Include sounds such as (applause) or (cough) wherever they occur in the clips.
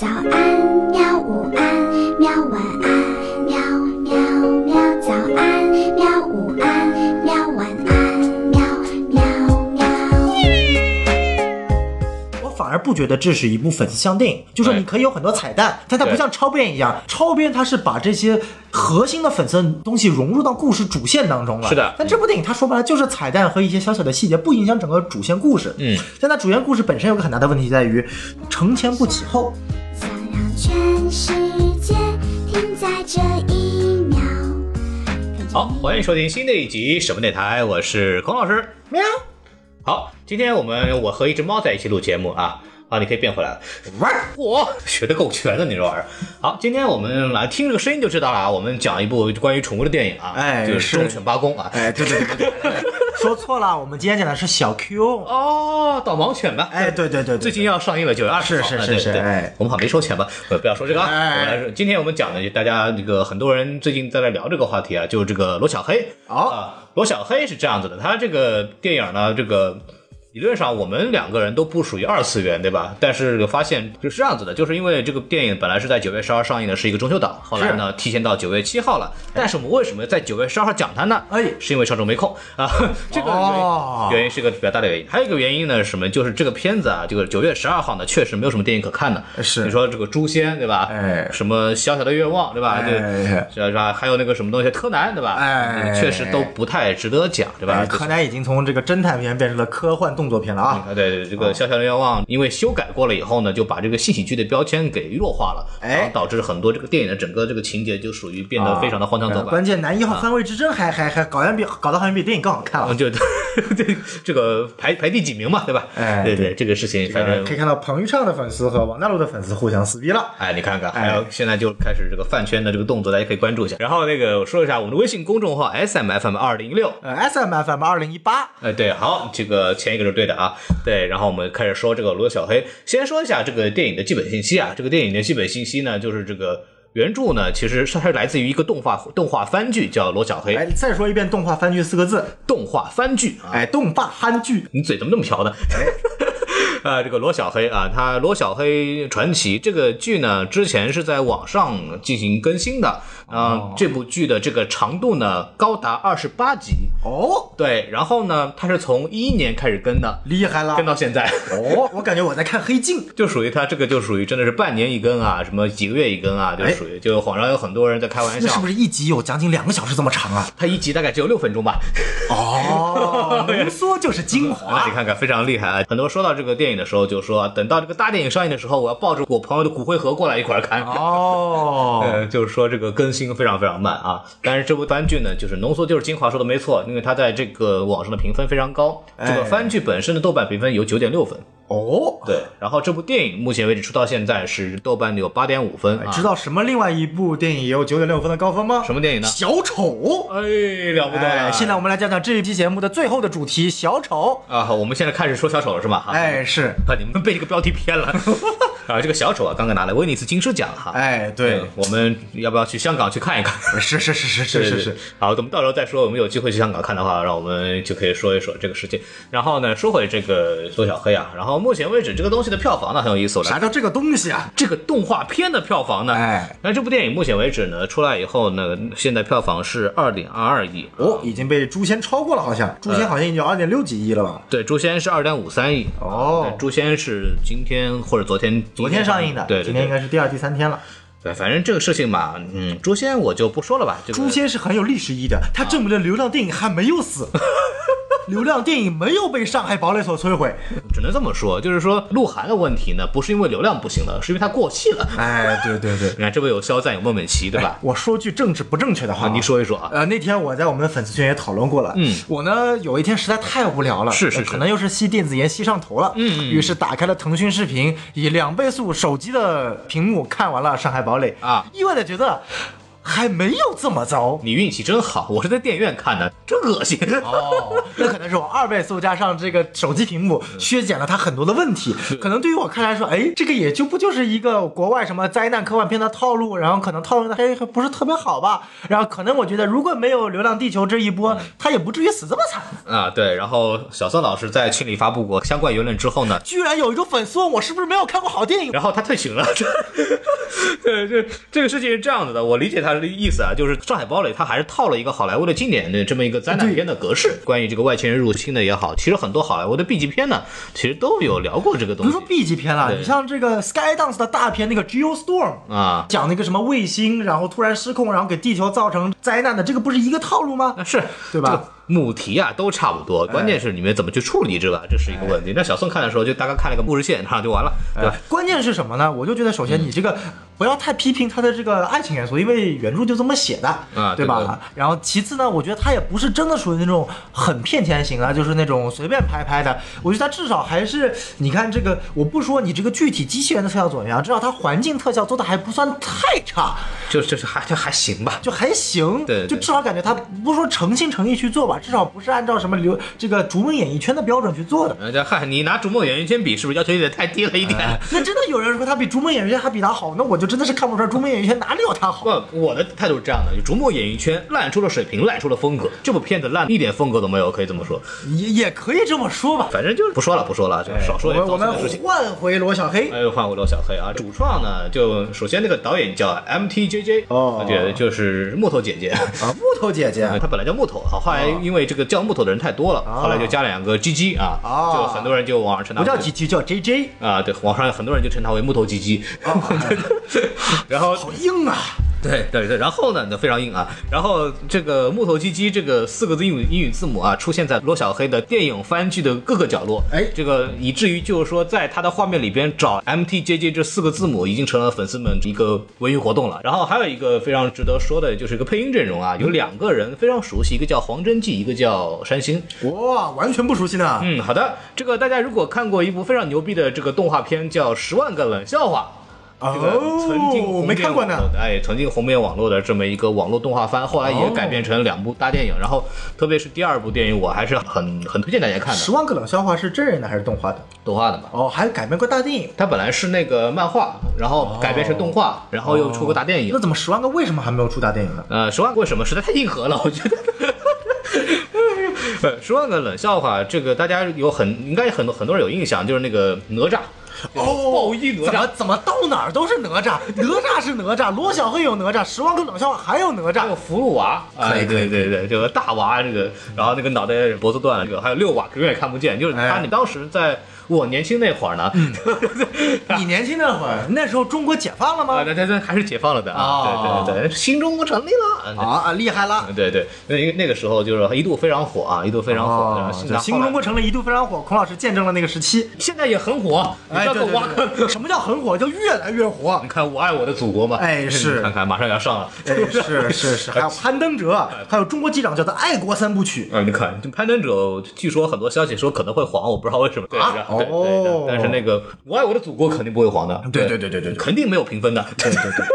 早安喵，午安喵，晚安喵喵喵，早安喵，午安喵，晚安喵喵喵。我反而不觉得这是一部粉丝向电影，就说你可以有很多彩蛋，但它不像超编一样，超编它是把这些核心的粉丝东西融入到故事主线当中了。是的但这部电影它说白了就是彩蛋和一些小小的细节，不影响整个主线故事。嗯，但它主线故事本身有个很大的问题在于承前不启后。全世界停在这一秒。好，欢迎收听新的一集什么电台，我是孔老师。喵，好，今天我们我和一只猫在一起录节目啊。啊，你可以变回来了。哇，(laughs) 学的够全的，你这玩意儿。好，今天我们来听这个声音就知道了啊。我们讲一部关于宠物的电影啊，哎就是是忠犬八公啊。哎，对对对对对，(laughs) 说错了，我们今天讲的是小 Q。哦，导盲犬吧。哎，对对对对，最近要上映了，九月二十号。是是是是哎我们好像没收钱吧？呃，不要说这个啊。哎我们来说，今天我们讲的，大家这个很多人最近在来聊这个话题啊，就是这个罗小黑。好啊，罗小黑是这样子的，他这个电影呢，这个。理论上我们两个人都不属于二次元，对吧？但是发现就是这样子的，就是因为这个电影本来是在九月十号上映的，是一个中秋档，后来呢提前到九月七号了。但是我们为什么在九月十二号讲它呢？哎是因为上周没空啊，(laughs) 这个原因、哦原因是个比较大的原因。还有一个原因呢是什么？就是这个片子啊，这个九月十二号呢，确实没有什么电影可看的。是你说这个诛仙对吧？哎什么小小的愿望对吧？哎对，是吧？还有那个什么东西，柯南对吧？哎确实都不太值得讲对吧？柯南已经从这个侦探片变成了科幻动作片了啊！啊，对对，这个小小的愿望，因为修改过了以后呢，就把这个戏喜剧的标签给弱化了，哎然后导致很多这个电影的整个这个情节就属于变得非常的荒腔走板。呃关键男一号三位之争还还还搞得比搞得好像比电影更好看了嗯，。就 (laughs) 对这个排排第几名嘛，对吧？哎对对，这个事情反正可以看到彭昱畅的粉丝和王大陆的粉丝互相撕逼了。哎，你看看，哎还有现在就开始这个饭圈的这个动作，大家可以关注一下。然后那个我说一下我们的微信公众号 S M F M 二零六。呃，S M F M 二零一八，哎，对，好，这个前一个是对的啊，对，然后我们开始说这个罗小黑，先说一下这个电影的基本信息啊，这个电影的基本信息呢，就是这个原著呢，其实它是来自于一个动画动画番剧，叫《罗小黑》，哎，再说一遍动画番剧四个字，动画番剧啊，哎，动画番剧，你嘴怎么那么瓢呢？(laughs) 啊，这个罗小黑啊，他《罗小黑传奇》这个剧呢，之前是在网上进行更新的啊、哦这部剧的这个长度呢高达二十八集，哦，对，然后呢，它是从一一年开始更的，厉害了跟！到现在。哦，我感觉我在看黑镜。(laughs) 就属于它这个就属于真的是半年一更啊，什么几个月一更啊，就属于就网上有很多人在开玩笑那是不。是一集有将近两个小时这么长啊？它一集大概只有六分钟吧，哦，浓缩就是精啊，华 (laughs) 你。看看非常厉害啊！很多说到这个电影的时候，就说等到这个大电影上映的时候，我要抱着我朋友的骨灰盒过来一块儿看。哦，(laughs) 呃，就是说这个更新非常非常慢啊。但是这部番剧呢，就是浓缩就是精华，说的没错，因为它在这个网上的评分非常高。这个哎番剧本身的豆瓣评分有九点六分，哦，对。然后这部电影目前为止出到现在是豆瓣有八点五分啊。知道什么另外一部电影也有九点六分的高分吗？什么电影呢？小丑。哎，了不得了！哎，现在我们来讲讲这一期节目的最后的主题——小丑。啊，好我们现在开始说小丑了是吧？哈，哎，是，啊，(laughs) 你们被这个标题骗了 (laughs) 啊！这个小丑啊，刚刚拿了威尼斯金狮奖哈。哎，对嗯，，我们要不要去香港去看一看？(laughs) 是是是是是是是，好，我们到时候再说。我们有机会去香港看的话，让我们就可以说一说这个事情。然后呢，说回这个缩小黑啊，然后目前为止这个东西的票房呢很有意思了。啥叫这个东西啊？这个动画片的票房呢？哎，那这部电影目前为止呢出来以后呢，现在票房是二点二二亿。哦，已经被《诛仙》超过了，好像《诛仙》好像已经有二点六几亿了吧？对，《诛仙》是二点五三亿。哦诛仙》是今天或者昨天昨天上映的，对，对今天应该是第二、第三天了。对，反正这个事情嘛，嗯，《诛仙》我就不说了吧。这《个诛仙》是很有历史意义的，它证明了流浪电影还没有死，(laughs) 流量电影没有被上海堡垒所摧毁。只能这么说，就是说鹿晗的问题呢，不是因为流量不行了，是因为他过气了。哎，对对对你，看，这位有肖战，有孟美岐，对吧？我说句政治不正确的话啊，，你说一说啊。呃，那天我在我们的粉丝群也讨论过了。嗯，我呢有一天实在太无聊了，是是是可能又是吸电子烟吸上头了。嗯嗯于是打开了腾讯视频，以两倍速手机的屏幕看完了《上海堡垒》啊，意外的觉得。还没有这么糟。你运气真好，我是在电影院看的，真恶心。哦，那可能是我二倍速加上这个手机屏幕削减了它很多的问题。可能对于我看来说，哎，这个也就不就是一个国外什么灾难科幻片的套路，然后可能套路的还还不是特别好吧。然后可能我觉得如果没有《流浪地球》这一波，他也不至于死这么惨。啊，对，然后小宋老师在群里发布过相关言论之后呢，居然有一个粉丝问我是不是没有看过好电影，然后他退群了。(laughs) 对，这这个事情是这样子的，我理解他的意思啊，就是《上海堡垒》它还是套了一个好莱坞的经典的这么一个灾难片的格式。关于这个外星人入侵的也好，其实很多好莱坞的 B 级片呢，其实都有聊过这个东西比如说 B 级片了，你像这个 Skydance 的大片那个 Geostorm。啊。讲那个什么卫星，然后突然失控，然后给地球造成灾难的，这个不是一个套路吗？啊，是对吧？这个母题啊都差不多，关键是你们怎么去处理这个，这是一个问题。那小宋看的时候就大概看了个故事线，然后就完了，对吧？关键是什么呢？我就觉得，首先你这个不要太批评他的这个爱情元素，因为原著就这么写的，啊对吧？然后其次呢，我觉得他也不是真的属于那种很骗钱型啊，就是那种随便拍拍的。我觉得他至少还是，你看这个，我不说你这个具体机器人的特效怎么样，至少他环境特效做的还不算太差，就就是还就还行吧。就还行。对对就至少感觉他不是说诚心诚意去做吧，至少不是按照什么流这个逐梦演艺圈的标准去做的。人家看你拿逐梦演艺圈比，是不是要求有点太低了一点？那真的有人说他比逐梦演艺圈还比他好，那我就真的是看不出来逐梦演艺圈哪里有他好。不，我的态度是这样的：逐梦演艺圈烂出了水平，烂出了风格。这部片子烂一点风格都没有，可以这么说。也也可以这么说吧。反正就是不说了，不说了，就少说点我们。换回罗小黑，哎，换回罗小黑啊！主创呢，就首先那个导演叫 MTJJ，哦对，就是木头姐姐。啊，木头姐姐，(laughs) 她本来叫木头，好，后来因为这个叫木头的人太多了，后来就加两个 GG 啊，哦就很多人就网上称他不叫鸡鸡，叫 J J，啊，对，网上有很多人就称他为木头鸡鸡，(laughs) 然后好硬啊！(laughs) 对对对，然后呢，那非常硬啊。然后这个木头鸡鸡这个四个字英语英语字母啊，出现在罗小黑的电影番剧的各个角落。哎这个以至于就是说，在他的画面里边找 MTJJ 这四个字母，已经成了粉丝们一个文娱活动了。然后还有一个非常值得说的，就是一个配音阵容啊，有两个人非常熟悉，一个叫黄真纪，一个叫山星。哇，完全不熟悉呢。嗯，好的，这个大家如果看过一部非常牛逼的这个动画片，叫《十万个冷笑话》。这个曾经哦，红遍没看过呢网。络的哎，曾经红遍网络的这么一个网络动画番，后来也改编成两部大电影。然后，特别是第二部电影，我还是很很推荐大家看的，十万个冷笑话是真人的还是动画的？动画的嘛。哦，还改编过大电影。它本来是那个漫画，然后改编成动画，然后又出过大电影那。怎么十万个为什么还没有出大电影呢？呃，十万个为什么实在太硬核了，我觉得。(laughs) 呃，十万个冷笑话，这个大家有很应该很多很多人有印象，就是那个哪吒，(laughs) 哦，暴衣哪吒怎么，到哪儿都是哪吒？哪吒是哪吒，罗小黑有哪吒，十万个冷笑话还有哪吒还有。葫芦娃，哎，对对对，这个大娃，这个，然后那个脑袋脖子断了，这个还有六娃，永远看不见，就是他，哎你当时在我年轻那会儿呢，(laughs) 你年轻那会儿，那时候中国解放了啊，吗？那那那还是解放了的啊，哦对对对，新中国成立了。啊啊，厉害了！对对，那因为那个时候就是一度非常火啊，一度非常火。新中国成立一度非常火，孔老师见证了那个时期。现在也很火，什么叫很火？就越来越火你。看我爱我的祖国嘛，哎是看看马上要上了。哎，是是是，还有攀登者，还有中国机长叫做爱国三部曲。啊，你看，这攀登者据说很多消息说可能会黄，我不知道为什么。对，啊对对对但是那个我爱我的祖国肯定不会黄的。对对对对对肯定没有评分的。对对对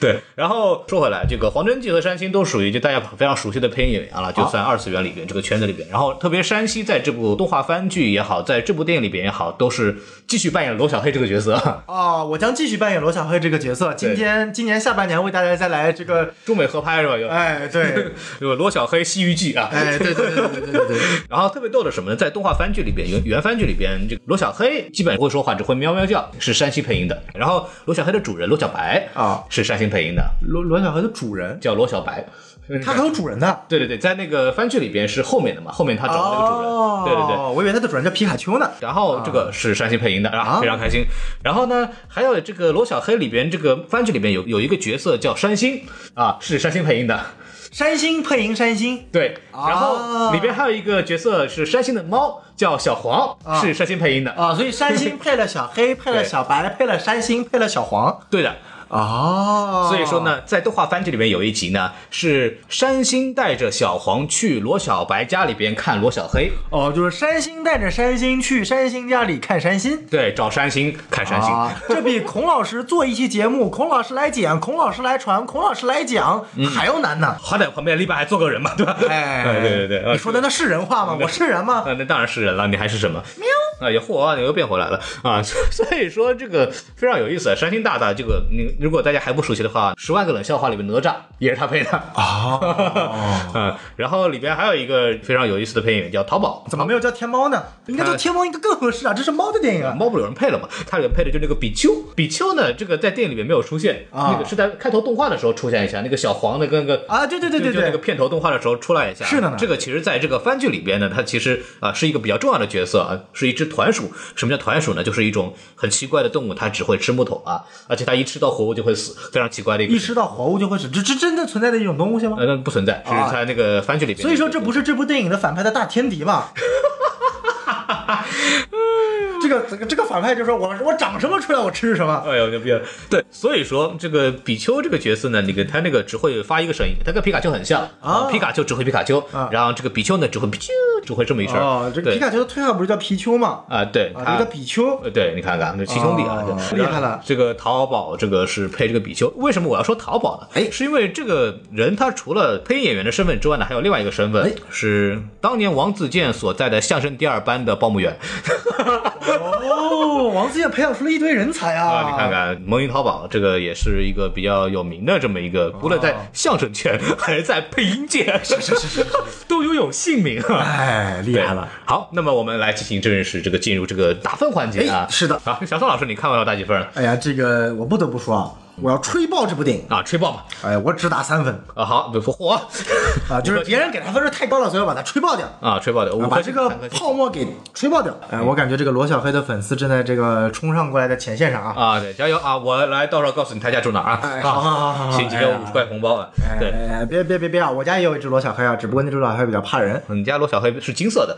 对 (laughs) 然后说回来这个黄真纪和山新都属于就大家非常熟悉的配音演员了就算二次元里边这个圈子里边然后特别山西在这部动画番剧也好在这部电影里边也好都是继续扮演罗小黑这个角色。啊 (laughs) 我将继续扮演罗小黑这个角色。今天今年下半年为大家再来这个中美合拍是吧？有哎对。(laughs) 有罗小黑西游记啊。哎对对对对对对然后特别逗的什么呢？在动画番剧里边原原番剧里边这个罗小黑基本不会说话，只会喵喵叫，是山西配音的。然后罗小黑的主人罗小白啊是山西配音的，罗罗小黑的主人，叫罗小白。他还有主人的。对对对，在那个番剧里边是后面的嘛，后面他找了那个主人。哦，对对对。我以为他的主人叫皮卡丘呢。然后这个是山西配音的啊，啊非常开心。然后呢，还有这个罗小黑里边这个番剧里边有有一个角色叫山星啊，是山星配音的。山星配音山星，对，啊然后里边还有一个角色是山星的猫，叫小黄，啊是山星配音的。啊，所以山星配了小黑，(laughs) 配了小白，配了山星，配了小黄。对的。哦，所以说，呢，在动画番剧里面有一集呢，是山星带着小黄去罗小白家里边看罗小黑，哦，就是山星带着山星去山星家里看山星。对，找山星看山星。啊，这比孔老师做一期节目，孔老师来讲，孔老师来传，孔老师来讲还要难呢。好歹旁边立白还坐个人嘛，对吧？哎，对对对对，你说的那是人话吗？我是人吗？啊，那当然是人了，你还是什么？喵！啊，也嚯，你又变回来了啊！所以说这个非常有意思。山星大大这个，你如果大家还不熟悉的话，《十万个冷笑话》里面哪吒也是他配的啊。(laughs) 嗯，然后里边还有一个非常有意思的配音员叫淘宝，怎么没有叫天猫呢？应该叫天猫应该更合适啊，这是猫的电影啊。猫不有人配了吗？它里面配的就是那个比丘。比丘呢，这个在电影里面没有出现，啊那个是在开头动画的时候出现一下，那个小黄的跟那个啊，对对对对就就那个，片头动画的时候出来一下。是的呢这个其实在这个番剧里边呢，它其实啊、是一个比较重要的角色啊，是一只团鼠。什么叫团鼠呢？就是一种很奇怪的动物，它只会吃木头啊，而且它一吃到活物就会死，非常奇怪的一个。一吃到活物就会死，这这真的存在的一种东西吗？呃，那不存在，是啊在那个番剧里边。所以说这不是这部电影的反派的大天敌吧？(laughs) (laughs) 这个这个这个反派就说我我长什么出来我吃什么。哎呦，牛逼了！对，所以说这个比丘这个角色呢，那个他那个只会发一个声音，他跟皮卡丘很像啊皮卡丘只会皮卡丘，啊然后这个比丘呢只会皮丘，只会这么一声。哦，这个皮卡丘的退号不是叫皮丘吗？啊，对，啊，他这个比丘呃，对，你看看，这七兄弟啊，厉害了这个淘宝这个是配这个比丘，为什么我要说淘宝呢？哎是因为这个人他除了配音演员的身份之外呢，还有另外一个身份，哎是当年王自健所在的相声第二班的报幕员哦，王自健培养出了一堆人才啊！啊。你看看蒙云淘宝，这个也是一个比较有名的这么一个，无论在相声圈还是在配音界，是是是是，都拥有姓名啊。哎，厉害了！好，那么我们来进行正式这个进入这个打分环节啊哎。是的好，小宋老师，你看完要打几分哎呀，这个我不得不说啊，我要吹爆这部电影。啊？吹爆吧！哎，我只打三分啊，好，不火啊，(laughs) 就是别人给他分数太高了，所以我把它吹爆掉。啊，吹爆掉，我把这个泡沫给吹爆掉。哎，我感觉这个罗小黑的粉丝正在这个冲上过来的前线上啊。啊，对，加油啊！我来到时候告诉你他家住哪啊？好好好好好请给我五十块红包啊！对，哎，别别别别啊！我家也有一只罗小黑啊，只不过那只罗小黑比较怕人。你家罗小黑是金色的，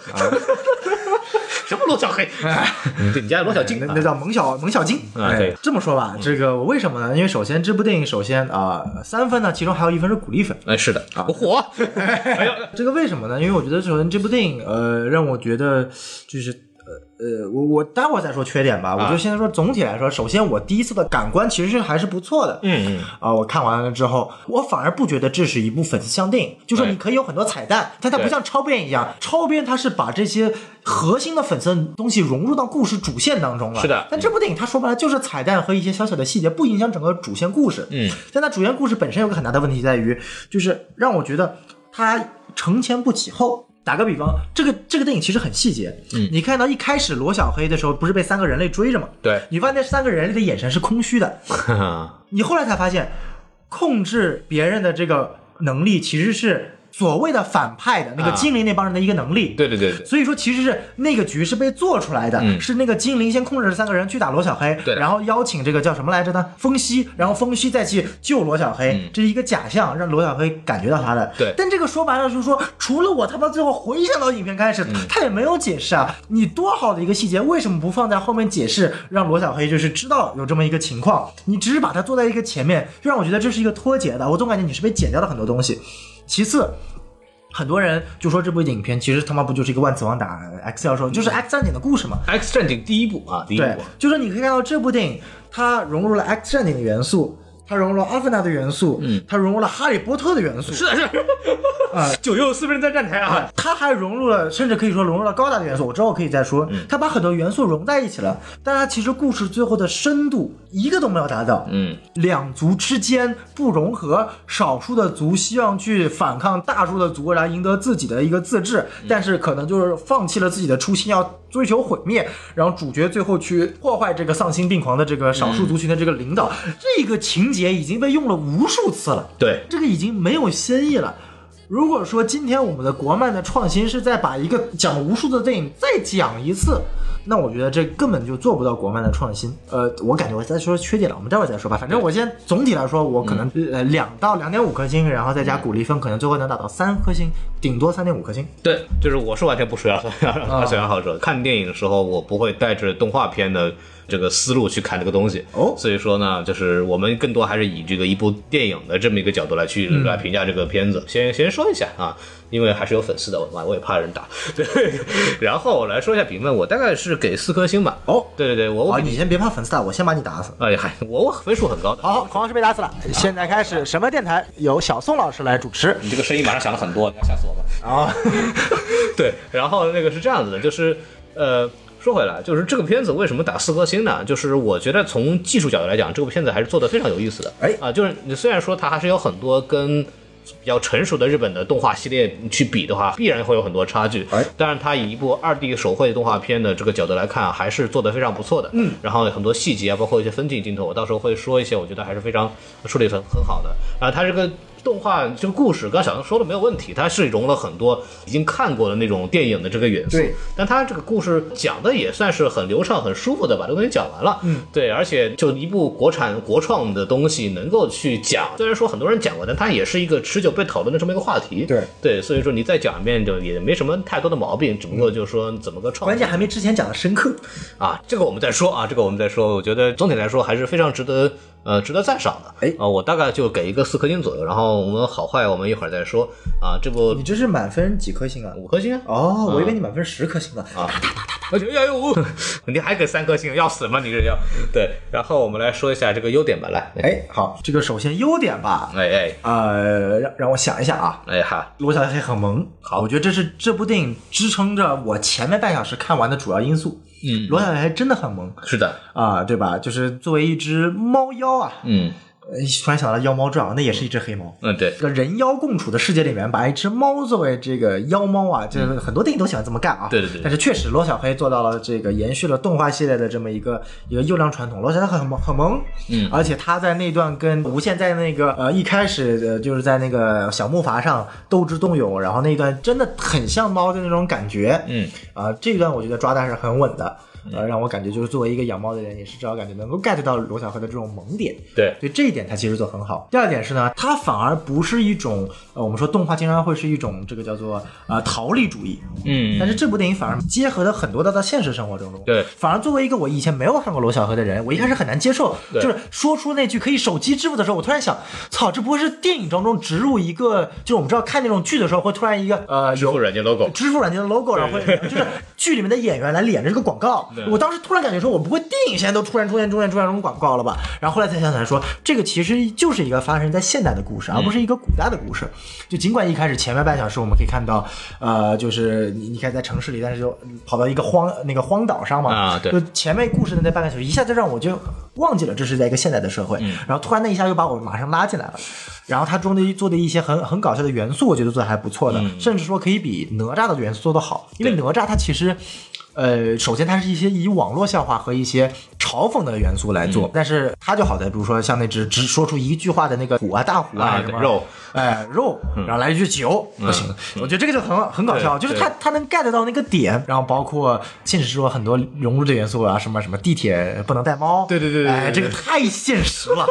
什么罗小黑？哎对，你家罗小金那那叫萌小萌小金。哎这么说吧，这个我为什么呢？因为首先这部电影，首先啊、三分呢，其中还有一分是鼓励分。哎，是的，我火。(laughs) 哎呀，这个为什么呢？因为我觉得首先这部电影，呃，让我觉得就是。呃呃，我我待会儿再说缺点吧。我就现在说总体来说，首先我第一次的感官其实是还是不错的。嗯嗯，啊、我看完了之后，我反而不觉得这是一部粉丝向电影，就说你可以有很多彩蛋，但它不像超编一样，超编它是把这些核心的粉丝东西融入到故事主线当中了。是的但这部电影它说白了就是彩蛋和一些小小的细节，不影响整个主线故事。嗯，但它主线故事本身有个很大的问题在于，就是让我觉得它承前不启后。打个比方，这个这个电影其实很细节。嗯，你看到一开始罗小黑的时候，不是被三个人类追着吗？对，你发现那三个人类的眼神是空虚的，(laughs) 你后来才发现，控制别人的这个能力其实是所谓的反派的那个啊精灵那帮人的一个能力。对对对对，所以说，其实是那个局是被做出来的，嗯是那个精灵先控制这三个人去打罗小黑，对然后邀请这个叫什么来着呢？风息，然后风息再去救罗小黑，嗯这是一个假象，让罗小黑感觉到他的。对但这个说白了就是说，除了我他妈最后回想到影片开始，嗯他也没有解释啊。你多好的一个细节，为什么不放在后面解释，让罗小黑就是知道有这么一个情况？你只是把它做在一个前面，就让我觉得这是一个脱节的。我总感觉你是被剪掉了很多东西。其次。很多人就说这部影片其实他妈不就是一个万磁王打 X 教授，就是 X 战警的故事嘛？X 战警第一部啊，第一对部，，就是你可以看到这部电影，它融入了 X 战警的元素，它融入了阿凡达的元素，嗯。它融入了哈利波特的元素，是的是的，啊。(laughs) 九又四分在站台啊，(laughs) 它还融入了，甚至可以说融入了高达的元素。我之后可以再说，嗯。它把很多元素融在一起了，但它其实故事最后的深度一个都没有达到。嗯，两族之间不融合，少数的族希望去反抗大数的族，然后赢得自己的一个自治，但是可能就是放弃了自己的初心，要追求毁灭。然后主角最后去破坏这个丧心病狂的这个少数族群的这个领导，这个情节已经被用了无数次了。对，这个已经没有新意了。如果说今天我们的国漫的创新是在把一个讲无数的电影再讲一次，那我觉得这根本就做不到国漫的创新。呃，我感觉我再说缺点了，我们待会儿再说吧。反正我先总体来说，我可能、呃两到两点五颗星，然后再加鼓励分，可能最后能打到三颗星，顶多三点五颗星。对，就是我是完全不属于二次元二次元好者。看电影的时候，我不会带着动画片的这个思路去看这个东西。哦所以说呢，就是我们更多还是以这个一部电影的这么一个角度来去、嗯来评价这个片子。先先说一下啊，因为还是有粉丝的，我妈我也怕人打。对，(laughs) 然后我来说一下评分，我大概是给四颗星吧。哦，对对对，我我你先别怕粉丝打，我先把你打死。哎呀嗨，我我分数很高的。好，黄老师被打死了。现在开始，什么电台由小宋老师来主持。你这个声音马上响了很多，你要吓死我了。啊，(laughs) 对，然后那个是这样子的，就是呃，说回来，就是这个片子为什么打四颗星呢？就是我觉得从技术角度来讲，这个片子还是做的非常有意思的。哎啊，就是你虽然说它还是有很多跟比较成熟的日本的动画系列去比的话，必然会有很多差距。哎但是它以一部二 D 手绘动画片的这个角度来看，还是做得非常不错的。嗯，然后很多细节啊，包括一些分镜镜头，我到时候会说一些，我觉得还是非常处理得很很好的。然后它这个。动画这个故事，刚刚小杨说的没有问题，它是融了很多已经看过的那种电影的这个元素对，但它这个故事讲的也算是很流畅、很舒服的把这个东西讲完了。嗯，对，而且就一部国产国创的东西能够去讲，虽然说很多人讲过，但它也是一个持久被讨论的这么一个话题。对对，所以说你再讲一遍就也没什么太多的毛病，只不过就是说怎么个创关键还没之前讲的深刻。啊，这个我们再说啊，这个我们再说。我觉得总体来说还是非常值得呃值得赞赏的。哎啊，我大概就给一个四颗星左右，然后我们好坏我们一会儿再说啊。这部你这是满分几颗星啊？五颗星啊。哦，我以为你满分十颗星呢。啊，而且哎呦，(laughs) 你还给三颗星，要死吗？你这要对。然后我们来说一下这个优点吧，来，哎，好，这个首先优点吧，哎哎呃，让让我想一下啊。哎哈，罗小黑很萌，好，我觉得这是这部电影支撑着我前面半小时看完的主要因素。嗯，罗小黑真的很萌。是的，啊，对吧？就是作为一只猫妖啊，嗯。呃突然想到《妖猫传》，那也是一只黑猫。嗯对，这个人妖共处的世界里面，把一只猫作为这个妖猫啊，就是很多电影都喜欢这么干啊。对对对但是确实，罗小黑做到了这个延续了动画系列的这么一个一个优良传统。罗小黑很萌很萌，嗯而且他在那段跟无限在那个呃一开始呃就是在那个小木筏上斗智斗勇，然后那段真的很像猫的那种感觉。嗯啊、这一段我觉得抓的还是很稳的。呃，让我感觉就是作为一个养猫的人，也是至少感觉能够 get 到罗小黑的这种萌点。对，所以这一点他其实做得很好。第二点是呢，它反而不是一种呃，我们说动画经常会是一种这个叫做呃逃离主义，嗯但是这部电影反而结合了很多的到现实生活当中。对反而作为一个我以前没有看过罗小黑的人，我一开始很难接受，对就是说出那句可以手机支付的时候，我突然想，操，这不会是电影当中植入一个，就是我们知道看那种剧的时候会突然一个呃有支付软件 logo，支付软件的 logo，然后会就是剧里面的演员来连着这个广告。(laughs) 我当时突然感觉说，我不会电影现在都突然出现出现出现这种广告了吧？然后后来才想起来说，这个其实就是一个发生在现代的故事，而不是一个古代的故事。就尽管一开始前面半小时我们可以看到，呃，就是你你看在城市里，但是就跑到一个荒那个荒岛上嘛，啊对就前面故事的那半个小时一下子让我就忘记了这是在一个现代的社会，然后突然那一下又把我马上拉进来了。然后它中的做的一些很很搞笑的元素，我觉得做的还不错的，甚至说可以比哪吒的元素做得好，因为哪吒它其实。呃，首先它是一些以网络笑话和一些嘲讽的元素来做，但是它就好在，比如说像那只只说出一句话的那个虎啊大虎啊啊什么肉，哎肉，然后来一句酒，不行，我觉得这个就很很搞笑，就是它它能 get 到那个点，然后包括现实中很多融入的元素啊，什么什么地铁不能带猫，对对对对对哎，这个太现实了，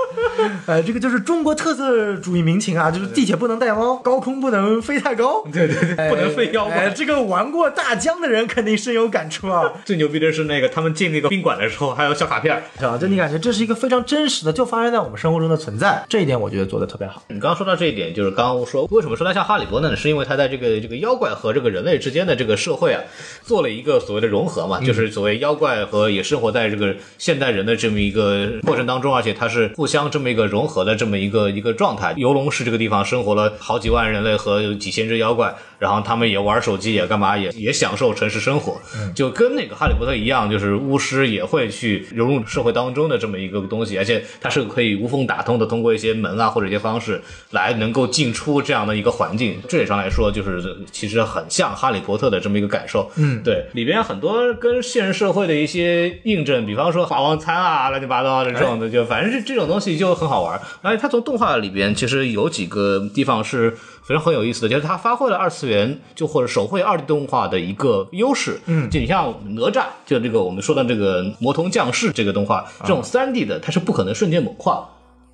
呃，这个就是中国特色主义民情啊，就是地铁不能带猫，高空不能飞太高，对对对，不能飞妖哎，怪。这个玩过大疆的人肯定深有感触啊，最牛逼的是那个他们进那个宾馆的时候还有小卡片儿，是吧？就你感觉这是一个非常真实的，就发生在我们生活中的存在，这一点我觉得做的特别好。你刚刚说到这一点，就是刚刚说为什么说它像哈利波特呢？是因为它在这个这个妖怪和这个人类之间的这个社会啊，做了一个所谓的融合嘛，就是所谓妖怪和也生活在这个现代人的这么一个过程当中，而且它是互相这么一个融合的这么一个一个状态。游龙市这个地方生活了好几万人类和几千只妖怪，然后他们也玩手机，也干嘛，也也享受城市生活，就跟那个哈利波特一样，就是巫师也会去融入社会当中的这么一个东西，而且它是可以无缝打通的，通过一些门啊或者一些方式来能够进出这样的一个环境。这点上来说，就是其实很像哈利波特的这么一个感受。嗯，对，里边很多跟现实社会的一些印证，比方说霸王餐啊，乱七八糟的这种的，就反正是这种东西就很好玩。而且它从动画里边其实有几个地方是非常很有意思的，就是它发挥了二次元就或者手绘二 D 动画的一个优势。嗯，就你像哪吒，就这个我们说的这个魔童降世这个动画，这种三 D 的它是不可能瞬间猛跨。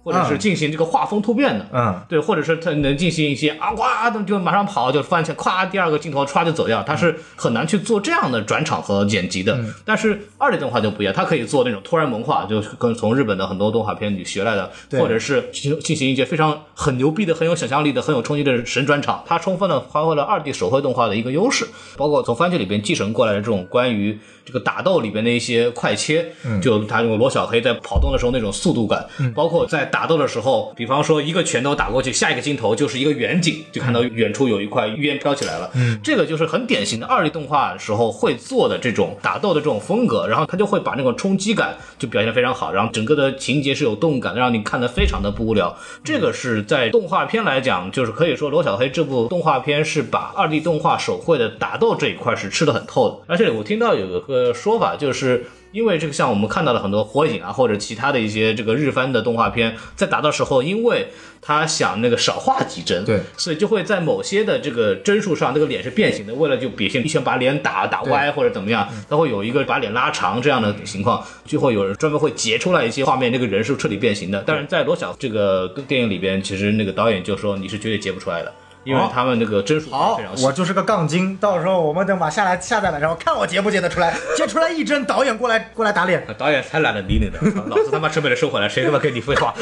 或者是进行这个画风突变的，嗯，对，或者是他能进行一些啊哇，就马上跑就翻起来，咵，第二个镜头歘就走掉，他是很难去做这样的转场和剪辑的。但是二 D 动画就不一样，它可以做那种突然萌化，就跟从日本的很多动画片里学来的，对。或者是进进行一些非常很牛逼的、很有想象力的、很有冲击的神转场，它充分的发挥了二 D 手绘动画的一个优势，包括从番剧里边继承过来的这种关于这个打斗里边的一些快切，就他用罗小黑在跑动的时候那种速度感，包括在打斗的时候，比方说一个拳头打过去，下一个镜头就是一个远景，就看到远处有一块烟飘起来了，这个就是很典型的二 D 动画时候会做的这种打斗的这种风格，然后他就会把那种冲击感就表现得非常好，然后整个的情节是有动感的，让你看得非常的不无聊。这个是在动画片来讲，就是可以说罗小黑这部动画片是把二 D 动画手绘的打斗这一块是吃得很透的。而且我听到有一个说法，就是因为这个像我们看到了很多火影啊，或者其他的一些这个日番的动画片，在打的时候，因为他想那个少画几帧，对。所以就会在某些的这个帧数上，那个脸是变形的，为了就表现一拳把脸打打歪或者怎么样，他会有一个把脸拉长这样的情况，就会有人专门会截出来一些画面，那个人是彻底变形的。但是在罗小这个电影里边，其实那个导演就说你是绝对截不出来的，因为他们那个帧数好非常，细我。就是个杠精，到时候我们等把下来下载了，然后看我截不截得出来，截出来一帧，导演过来过来打脸。(laughs) 导演才懒得理你呢，老子他妈成本的收回来，谁他妈跟你废话？(laughs)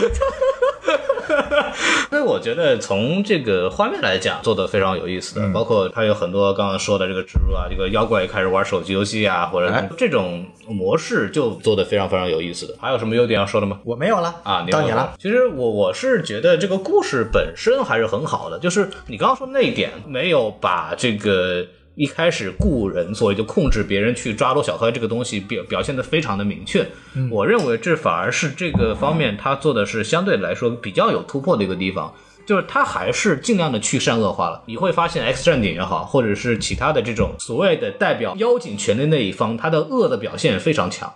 (laughs) 所以我觉得从这个画面来讲，做的非常有意思的，包括它有很多刚刚说的这个植入啊，这个妖怪也开始玩手机游戏啊，或者哎这种模式就做的非常非常有意思的。还有什么优点要说的吗？我没有了啊，到你了。。其实我我是觉得这个故事本身还是很好的，就是你刚刚说那一点，没有把这个一开始雇人，所以就控制别人去抓罗小黑这个东西表表现的非常的明确。我认为这反而是这个方面他做的是相对来说比较有突破的一个地方。就是他还是尽量的去善恶化了。你会发现，《X 战警》也好，或者是其他的这种所谓的代表妖精权的那一方，他的恶的表现非常强。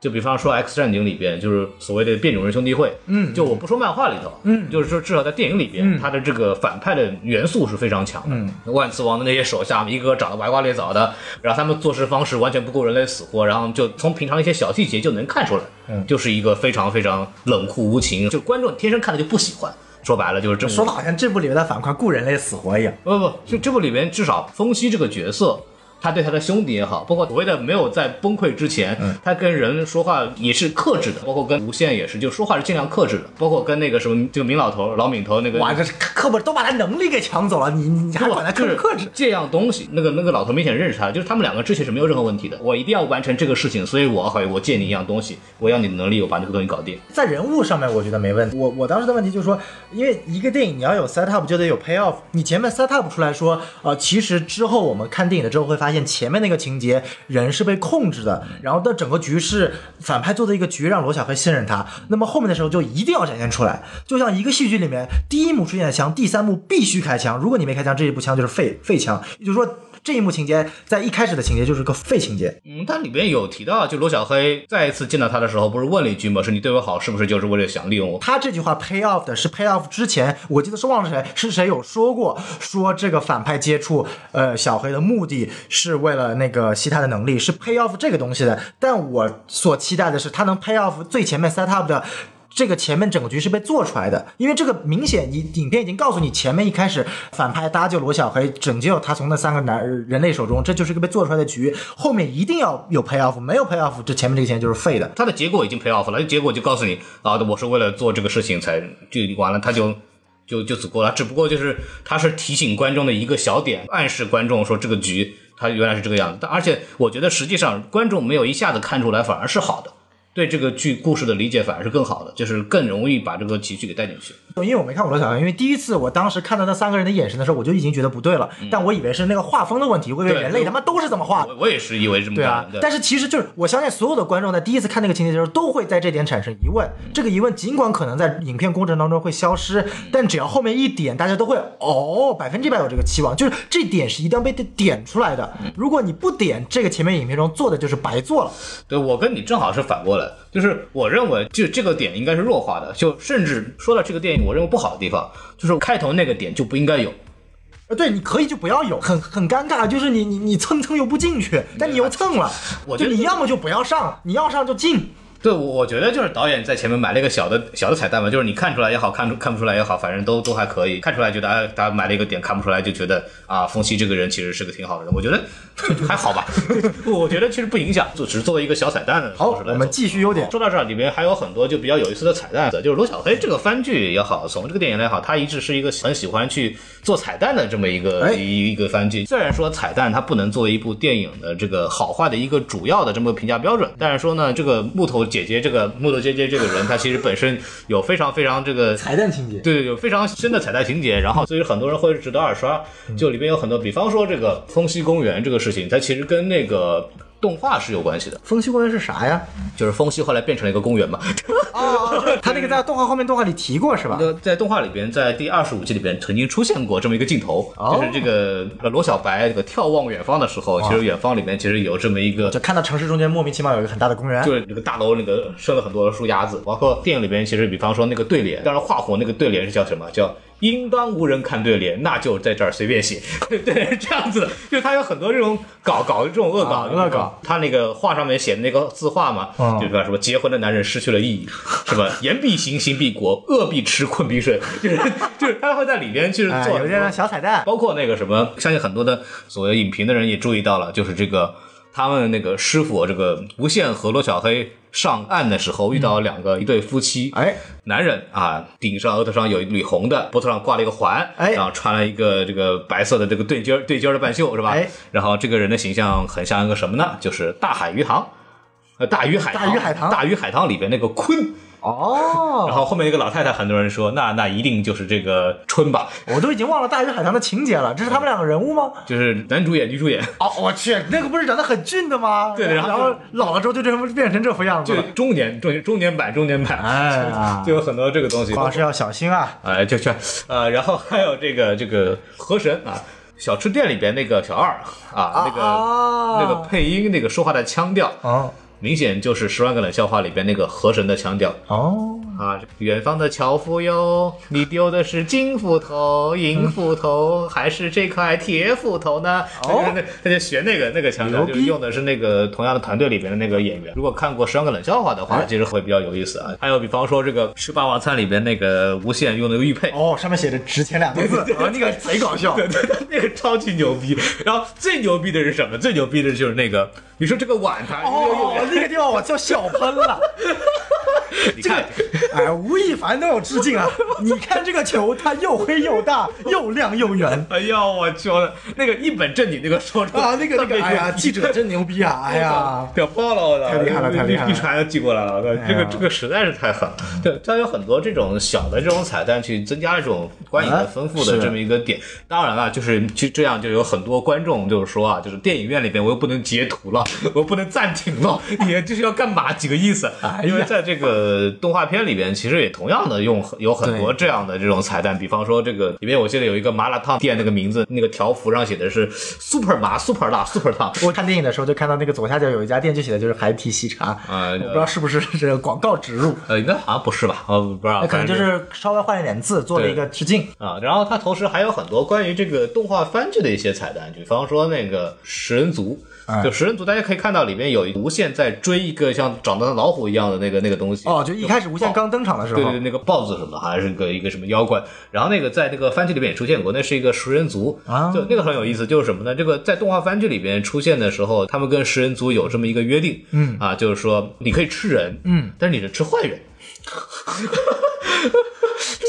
就比方说《X 战警》里边，就是所谓的变种人兄弟会，嗯，就我不说漫画里头，嗯，就是说至少在电影里边，他的这个反派的元素是非常强的。嗯，万磁王的那些手下，一个个长得歪瓜裂枣的，然后他们做事方式完全不顾人类死活，然后就从平常一些小细节就能看出来，嗯，就是一个非常非常冷酷无情，就观众天生看了就不喜欢。说白了就是这么说的好像这部里面的反派顾人类死活一样。不不，就这部里面至少风息这个角色，他对他的兄弟也好，包括所谓的没有在崩溃之前，他跟人说话也是克制的，包括跟无限也是，就说话是尽量克制的，包括跟那个什么这个明老头老敏头那个。哇，这是克不都把他能力给抢走了，你你还管他克就是克制？这样东西，那个那个老头明显认识他，就是他们两个之前是没有任何问题的。我一定要完成这个事情，所以我好我借你一样东西，我要你的能力，我把这个东西搞定。在人物上面，我觉得没问题。我我当时的问题就是说，因为一个电影你要有 set up 就得有 pay off。你前面 set up 出来说，呃，其实之后我们看电影的之后会发现，发现前面那个情节人是被控制的，然后的整个局势反派做的一个局，让罗小黑信任他。那么后面的时候就一定要展现出来，就像一个戏剧里面，第一幕出现的枪，第三幕必须开枪。如果你没开枪，这一步枪就是废废枪。也就是说，这一幕情节在一开始的情节就是个废情节。嗯，它里边有提到，就罗小黑再一次见到他的时候，不是问了一句吗？是你对我好，是不是就是为了想利用我？他这句话 pay off 的是 pay off 之前，我记得是忘了谁是谁有说过，说这个反派接触呃小黑的目的是为了那个吸他的能力，是 pay off 这个东西的。但我所期待的是他能 pay off 最前面 set up 的。这个前面整个局是被做出来的，因为这个明显你影片已经告诉你，前面一开始反派搭救罗小黑，拯救他从那三个男人类手中，这就是个被做出来的局，后面一定要有 pay off，没有 pay off，这前面这个钱就是废的。他的结果已经 pay off 了，结果就告诉你啊，我是为了做这个事情才就完了，他就就就足够了。只不过就是他是提醒观众的一个小点，暗示观众说这个局他原来是这个样子。但而且我觉得实际上观众没有一下子看出来，反而是好的。对这个剧故事的理解反而是更好的，就是更容易把这个情绪给带进去。因为我没看过罗小黑，因为第一次我当时看到那三个人的眼神的时候，我就已经觉得不对了。但我以为是那个画风的问题，我以为对人类他妈都是这么画的。我我也是以为是这么对啊干的。，但是其实就是我相信所有的观众在第一次看那个情节的时候，都会在这点产生疑问。这个疑问尽管可能在影片过程当中会消失，但只要后面一点，大家都会哦，百分之百有这个期望，就是这点是一定要被点出来的。如果你不点，这个前面影片中做的就是白做了。对我跟你正好是反过来，就是我认为就这个点应该是弱化的，就甚至说到这个电影我认为不好的地方，就是开头那个点就不应该有。呃，对，你可以就不要有，很很尴尬，就是你你你蹭蹭又不进去，但你又蹭了，我觉得就你要么就不要上，你要上就进。对，我我觉得就是导演在前面买了一个小的小的彩蛋嘛，就是你看出来也好看出看不出来也好，反正都都还可以。看出来觉得哎，大家买了一个点，看不出来就觉得啊，风息这个人其实是个挺好的人。我觉得 (laughs) 还好吧，(laughs) 我觉得其实不影响，就只是作为一个小彩蛋的好我们继续优点。说到这儿，里面还有很多就比较有意思的彩蛋，就是罗小黑这个番剧也好，从这个电影也好，他一直是一个很喜欢去做彩蛋的这么一个、哎一一个番剧。虽然说彩蛋它不能作为一部电影的这个好坏的一个主要的这么个评价标准，但是说呢，这个木头姐姐这个木头姐姐这个人，她其实本身有非常非常这个彩蛋情节，对对，有非常深的彩蛋情节，然后所以很多人会值得二刷。就里边有很多，比方说这个风息公园这个事情，它其实跟那个动画是有关系的，风息公园是啥呀？就是风息后来变成了一个公园嘛。(laughs) 哦，他那个在动画后面动画里提过是吧？(laughs) 那在动画里边，在第二十五集里边曾经出现过这么一个镜头，哦就是这个呃罗小白这个眺望远方的时候，其实远方里面其实有这么一个就看到城市中间莫名其妙有一个很大的公园，就是那个大楼那个生了很多树丫子，包括电影里边其实比方说那个对联，当然画火那个对联是叫什么？叫应当无人看对联，那就在这儿随便写。(laughs) 对，是这样子的，就是他有很多这种搞搞的这种恶搞，啊恶搞。他那个画上面写的那个字画嘛，嗯就比方说结婚的男人失去了意义，(laughs) 什么？言必行，行必果，恶必吃，困必睡，(laughs) 就是就是他会在里边去哎，做有这样小彩蛋。包括那个什么，相信很多的所谓影评的人也注意到了，就是这个他们那个师傅这个无限和罗小黑上岸的时候，遇到两个、一对夫妻，哎，男人啊，顶上额头上有一缕红的，脖子上挂了一个环，哎然后穿了一个这个白色的这个对襟儿对襟儿的半袖，是吧？哎然后这个人的形象很像一个什么呢？就是大海鱼塘。呃，大鱼海棠，大鱼海棠大鱼海棠里边那个鲲，然哦，后后面一个老太太，很多人说，那那一定就是这个春吧，我都已经忘了大鱼海棠的情节了，这是他们两个人物吗？就是男主演、女主演，哦，我去，那个不是长得很俊的吗？对然后然后老了之后就这么变成这副样子就了。中年中中年版中年版，哎呀 (laughs) 就有很多这个东西。黄老师要小心啊！哎，就就呃，然后还有这个这个河神啊，小吃店里边那个小二啊，那个、啊那个配音那个说话的腔调，哦明显就是《十万个冷笑话》里边那个河神的腔调。哦，啊，远方的樵夫哟，你丢的是金斧头、银斧头，还是这块铁斧头呢？哦他就他就学那个那个腔调，就是用的是那个同样的团队里边的那个演员。如果看过《十万个冷笑话》的话，哎其实会比较有意思啊。还有比方说这个《吃霸王餐》里边那个无限用的玉佩。哦，上面写着“值钱”两个字，啊，那个贼搞笑。对对对，那个超级牛逼。然后最牛逼的是什么？最牛逼的就是那个，你说这个碗它哦，那个地方我就笑喷了。(laughs) 你看，哎，吴亦凡都有致敬啊！(laughs) 你看这个球，它又黑又大，又亮又圆。哎呀，我说的那个一本正经那个说出来啊，那个那个，哎呀，记者真牛逼啊！哎呀，(laughs) 屌爆了！我操，太厉害了太厉害了一传就寄过来了，这个这个实在是太狠了。对，它有很多这种小的这种彩蛋，去增加这种观影的丰富的这么一个点。当然了，就是就这样，就有很多观众就是说啊，就是电影院里边我又不能截图了，我又不能暂停了，你这是要干嘛？几个意思？因为在这个动画片里边，其实也同样的用有很多这样的这种彩蛋，比方说这个里面我记得有一个麻辣烫店，那个名字那个条幅上写的是 Super 麻 Super 辣 Super 烫。我看电影的时候就看到那个左下角有一家店，就写的就是孩提喜茶，啊我不知道是不是这个广告植入，呃，应该好像不是吧？呃，不知道，那可能就是稍微换一点字，做了一个致敬。啊。然后它同时还有很多关于这个动画番剧的一些彩蛋，比方说那个食人族。哎就食人族，大家可以看到里面有一无限在追一个像长得像老虎一样的那个那个东西。哦，就一开始无限刚登场的时候对对对，，那个豹子什么的，好像是个一个什么妖怪。然后那个在那个番剧里面也出现过，那是一个食人族啊就那个很有意思，就是什么呢？这个在动画番剧里边出现的时候，他们跟食人族有这么一个约定，嗯啊，就是说你可以吃人，嗯，但是你是吃坏人。(laughs)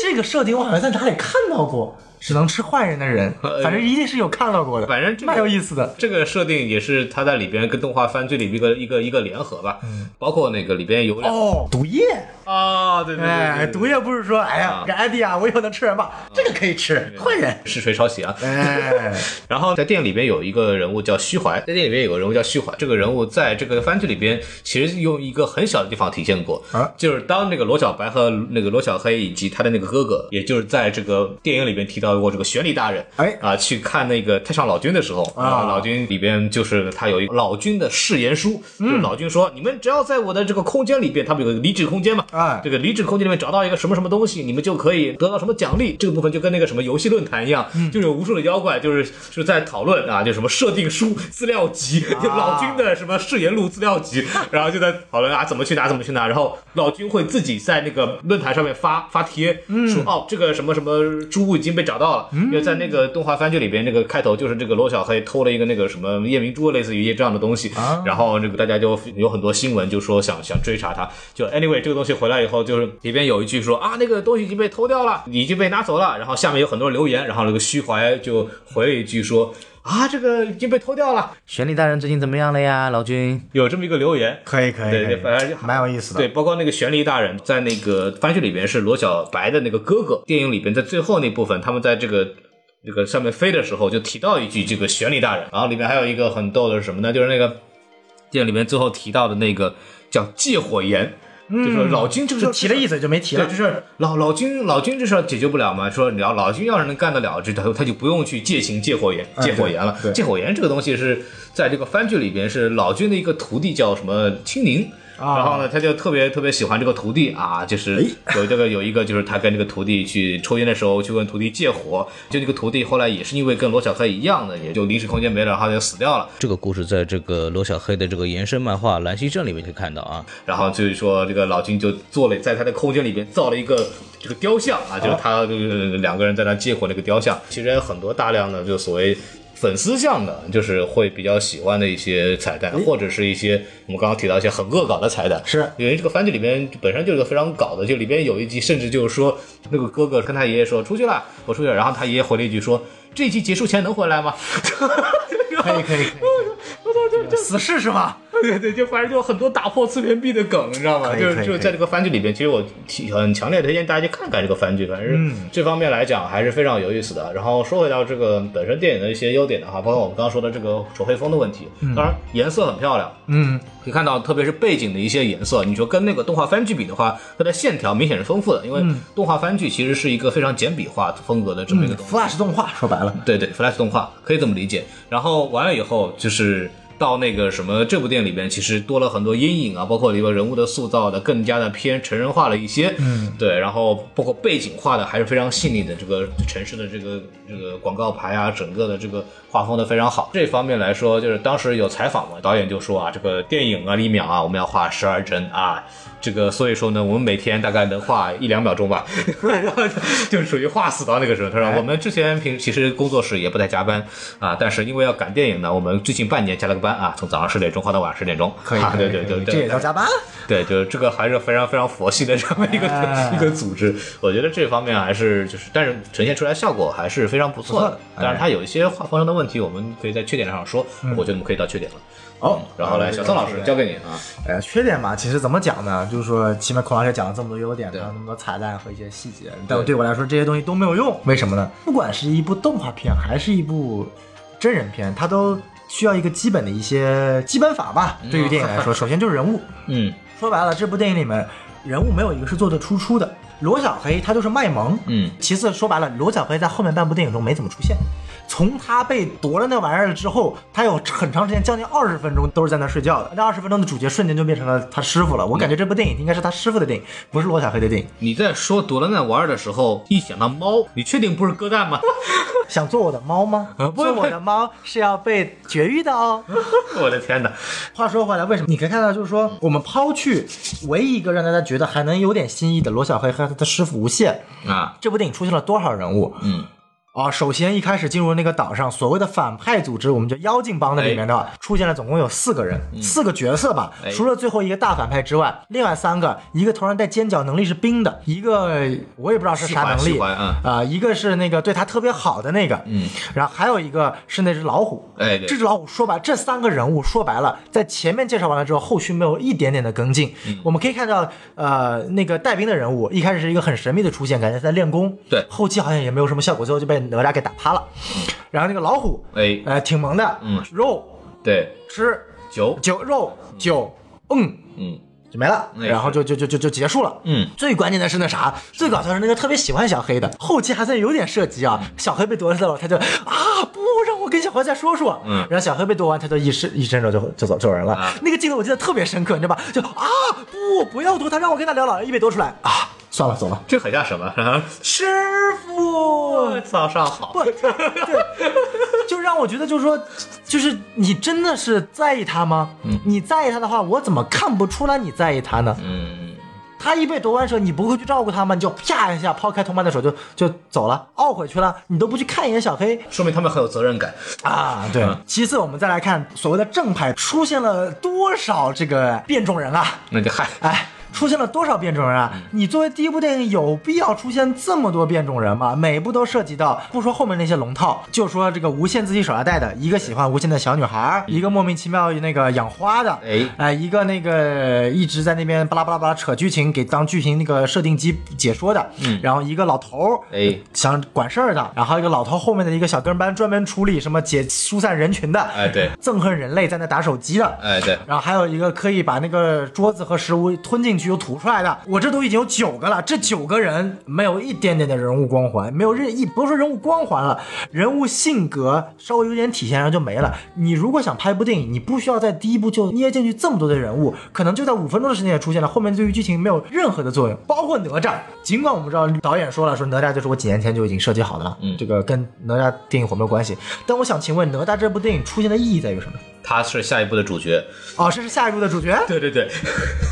这个设定我好像在哪里看到过，只能吃坏人的人，(laughs) 反正一定是有看到过的，反正蛮有意思的。这个设定也是他在里边跟动画番剧里一个一个一个联合吧，嗯包括那个里边有哦，毒液，啊，对对对毒液不是说，哎呀啊，这艾迪啊，我以后能吃人吧？这个可以吃，坏人。是谁抄袭啊？哎，(laughs) 然后在电影里边有一个人物叫虚怀，在电影里边有个人物叫虚怀，这个人物在这个番剧里边其实用一个很小的地方体现过，啊就是当那个罗小白和那个罗小黑以及他的那个哥哥，也就是在这个电影里边提到过这个玄理大人，哎。啊，去看那个太上老君的时候，啊。老君里边就是他有一个老君的誓言书，就是嗯老君说，你们只要在我的这个空间里边，他们有个离职空间嘛，啊哎。这个离职空间里面找到一个什么什么东西，你们就可以得到什么奖励。这个部分就跟那个什么游戏论坛一样，嗯。就有无数的妖怪，就是就是在讨论啊，就什么设定书资料集，就老君的什么誓言录资料集，(laughs) 然后就在讨论啊怎么去拿怎么去拿，然后老君会自己在那个论坛上面发发帖，嗯。说哦这个什么什么猪已经被找到了，因为在那个动画番剧里边，那个开头就是这个罗小黑偷了一个那个什么夜明珠，类似于这样的东西，啊。然后这个大家就有很多新闻就说想想追查他，就 anyway 这个东西回来以后，就是里边有一句说啊那个东西已经被偷掉了，已经被拿走了，然后下面有很多留言，然后那个虚怀就回了一句说啊这个已经被偷掉了，玄理大人最近怎么样了呀，老君？有这么一个留言，可以可以，对对，反正蛮有意思的。对，包括那个玄离大人在那个番剧里边是罗小白的那个哥哥，电影里边在最后那部分，他们在这个。这个上面飞的时候就提到一句这个玄理大人，然后里面还有一个很逗的是什么呢？就是那个电影里面最后提到的那个叫借火炎，就说老君这个事儿提了一嘴就没提对，了这。事儿老老君老君这事儿解决不了嘛？说你要老君要是能干得了，这他他就不用去借情借火炎借火炎了。对对借火炎这个东西是在这个番剧里边是老君的一个徒弟叫什么青宁。啊然后呢，他就特别特别喜欢这个徒弟啊，就是有这个有一个就是他跟这个徒弟去抽烟的时候去问徒弟借火，就那个徒弟后来也是因为跟罗小黑一样的，也就临时空间没了，然后就死掉了。这个故事在这个罗小黑的这个延伸漫画《兰溪镇》里面可以看到啊。然后就是说，这个老金就做了在他的空间里边造了一个这个雕像啊，就是他就是两个人在那借火那个雕像。其实有很多大量的就所谓粉丝向的，就是会比较喜欢的一些彩蛋，或者是一些我们刚刚提到一些很恶搞的彩蛋。是因为这个番剧里面本身就是个非常搞的，就里边有一集甚至就是说那个哥哥跟他爷爷说出去了，我出去了，然后他爷爷回了一句说这一集结束前能回来吗？可以可以可以，(laughs) (laughs) 死侍是吧？(laughs) 对对，就反正就有很多打破次元壁的梗，你知道吗？就就是在这个番剧里边，其实我提很强烈推荐大家去看看这个番剧，反正嗯这方面来讲还是非常有意思的。然后说回到这个本身电影的一些优点的话，包括我们刚刚说的这个手绘风的问题，当然颜色很漂亮，嗯，可以看到，特别是背景的一些颜色，你说跟那个动画番剧比的话，它的线条明显是丰富的，因为动画番剧其实是一个非常简笔画风格的这么一个。Flash 动画说白了，对对，Flash 动画可以这么理解。然后完了以后，就是到那个什么这部电影里边，其实多了很多阴影啊，包括里边人物的塑造的更加的偏成人化了一些。嗯，对。然后包括背景画的还是非常细腻的，这个城市的这个这个广告牌啊，整个的这个画风的非常好。这方面来说，就是当时有采访嘛，导演就说啊，这个电影啊一秒啊，我们要画十二帧啊。这个所以说呢，我们每天大概能画一两秒钟吧，(laughs) 然后就属于画死到那个时候。他说我们之前平其实工作室也不太加班啊，但是因为要赶电影呢，我们最近半年加了个班啊，从早上十点钟画到晚上十点钟。可以啊，对对对对，这也叫加班。对，就是这个还是非常非常佛系的这么一个、哎一个组织，我觉得这方面还是就是，但是呈现出来效果还是非常不错的不错的。当然，它有一些画风上的问题，我们可以在缺点上说，我觉得我们可以到缺点了。哦，然后来，小宋老师交给你啊。呃，缺点嘛，其实怎么讲呢？就是说，前面孔老师讲了这么多优点，还有那么多彩蛋和一些细节，但对我来说这些东西都没有用。为什么呢？不管是一部动画片还是一部真人片，它都需要一个基本的一些基本法吧。对于电影来说，首先就是人物。(laughs) 嗯说白了，这部电影里面人物没有一个是做得突出的。罗小黑他就是卖萌，嗯其次说白了，罗小黑在后面半部电影中没怎么出现。从他被夺了那玩意儿之后，他有很长时间，将近二十分钟都是在那睡觉的。那二十分钟的主角瞬间就变成了他师傅了。我感觉这部电影应该是他师傅的电影，不是罗小黑的电影。你在说夺了那玩意儿的时候，一想到猫，你确定不是鸽蛋吗？(laughs) 想做我的猫吗？做我的猫是要被绝育的哦。(laughs) 我的天哪！(laughs) 话说回来，为什么你可以看到，就是说，我们抛去唯一一个让大家觉得还能有点新意的罗小黑和他的师傅无限，啊，这部电影出现了多少人物？嗯，啊，首先一开始进入那个岛上，所谓的反派组织，我们叫妖精帮的里面的话，出现了总共有四个人，四个角色吧。哎除了最后一个大反派之外，另外三个，一个头上带尖角，能力是冰的，一个我也不知道是啥能力啊、一个是那个对他特别好的那个，嗯，然后还有一个是那只老虎。哎对这只老虎说白，这三个人物说白了，在前面介绍完了之后，后续没有一点点的跟进。嗯我们可以看到，呃，那个带兵的人物一开始是一个很神秘的出现，感觉在练功，对后期好像也没有什么效果，最后就被哪吒给打趴了。然后那个老虎，哎。呃，挺萌的，嗯。肉对，吃酒，酒肉酒，嗯，嗯。就没了，然后就就就就就结束了。嗯，最关键的是那啥，最搞笑是那个特别喜欢小黑的，后期还算有点涉及啊。小黑被夺走了，他就啊不让我跟小何再说说。嗯然后小何被剁完，他就一伸一伸手就就走走人了。啊那个镜头我记得特别深刻，你知道吧？就啊不不要剁他，让我跟他聊聊，一被夺出来啊，算了走了。这很像什么？师傅，(laughs) 早上好。不，(laughs) 对，就让我觉得就是说，就是你真的是在意他吗？嗯，你在意他的话，我怎么看不出来你在意他呢？嗯，他一被夺完手，你不会去照顾他吗？你就啪一下抛开同伴的手就就走了，懊悔去了，你都不去看一眼小黑说明他们很有责任感。啊？对。其次，我们再来看所谓的正派出现了多少这个变种人啊？那就嗨，哎，出现了多少变种人啊？你作为第一部电影，有必要出现这么多变种人吗？每部都涉及到，不说后面那些龙套，就说这个无限自己手下带的一个喜欢无限的小女孩，一个莫名其妙那个养花的，哎。哎，一个那个一直在那边巴拉巴拉巴拉扯剧情，给当剧情那个设定机解说的，嗯，然后一个老头儿，哎。想管事儿的，然后一个老头后面的一个小跟班，专门处理什么解疏散人群的，哎对。憎恨人类在那打手机的，哎对，然后还有一个可以把那个桌子和食物吞进去又吐出来的，我这都已经有九个了。这九个人没有一点点的人物光环，没有任一不是说人物光环了，人物性格稍微有点体现，然后就没了。你如果想拍部电影，你不需要在第一部就捏进去这么多的人物，可能就在五分钟的时间也出现了，后面对于剧情没有任何的作用。包括哪吒，尽管我们知道导演说了，说哪吒就是我几年前就已经设计好的了，嗯这个跟哪吒电影火没有关系。但我想请问，哪吒这部电影出现的意义在于什么？他是下一部的主角。哦，这是下一部的主角？对对对，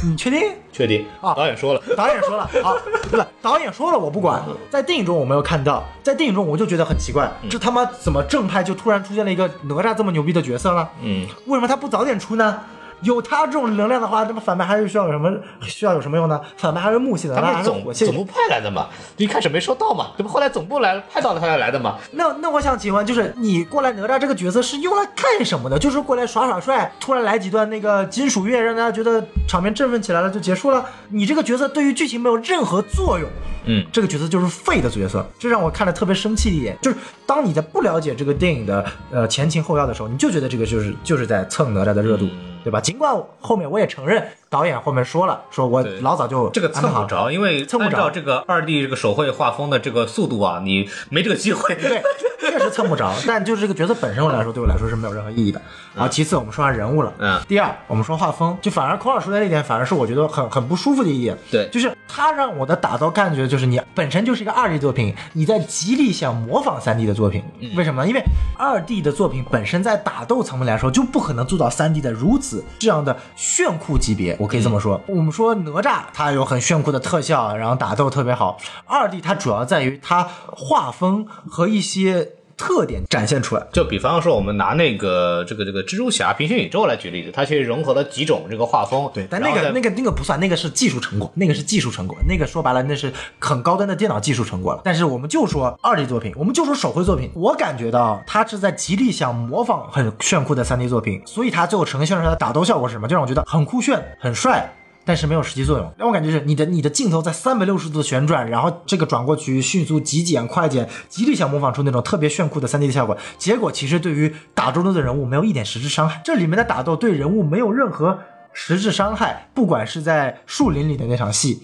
你确定？确定啊导演说了，导演说了，(laughs) 啊，不是？导演说了，我不管。在电影中我没有看到，在电影中我就觉得很奇怪，这他妈怎么正派就突然出现了一个哪吒这么牛逼的角色了？嗯，为什么他不早点出呢？有他这种能量的话，那么反派还是需要有什么需要有什么用呢？反派还是木系的，他们还是总是火系的总部派来的嘛，一开始没收到嘛，这不后来总部来了派到了他才来的嘛。那那我想请问，就是你过来哪吒这个角色是用来干什么的？就是过来耍耍帅，突然来几段那个金属乐，让大家觉得场面振奋起来了就结束了？你这个角色对于剧情没有任何作用。嗯，这个角色就是废的角色，这让我看着特别生气的一点，就是当你在不了解这个电影的呃前情后要的时候，你就觉得这个就是就是在蹭哪吒的热度，嗯对吧？尽管后面我也承认，导演后面说了，说我老早就这个蹭不着，因为蹭不着这个二 D 这个手绘画风的这个速度啊，你没这个机会。对，确实蹭不着，但就是这个角色本身我来说，对我来说是没有任何意义的。然后其次我们说下人物了，嗯第二我们说画风，就反而孔老师说的那一点，反而是我觉得很很不舒服的一点。对就是他让我的打斗感觉就是你本身就是一个二 D 作品，你在极力想模仿三 D 的作品，为什么呢？因为二 D 的作品本身在打斗层面来说就不可能做到三 D 的如此这样的炫酷级别，我可以这么说。我们说哪吒它有很炫酷的特效，然后打斗特别好，二 D 它主要在于它画风和一些特点展现出来。就比方说，我们拿那个这个这个蜘蛛侠平行宇宙来举例子，它其实融合了几种这个画风。对，但那个那个那个不算，那个是技术成果，那个是技术成果，那个说白了那是很高端的电脑技术成果了。但是我们就说二 D 作品，我们就说手绘作品，我感觉到他是在极力想模仿很炫酷的三 D 作品，所以他最后呈现出来的打斗效果是什么？就让我觉得很酷炫、很帅。但是没有实际作用，让我感觉是你的你的镜头在三百六十度的旋转，然后这个转过去迅速极简快剪，极力想模仿出那种特别炫酷的三 D 的效果，结果其实对于打斗中的人物没有一点实质伤害，这里面的打斗对人物没有任何实质伤害，不管是在树林里的那场戏，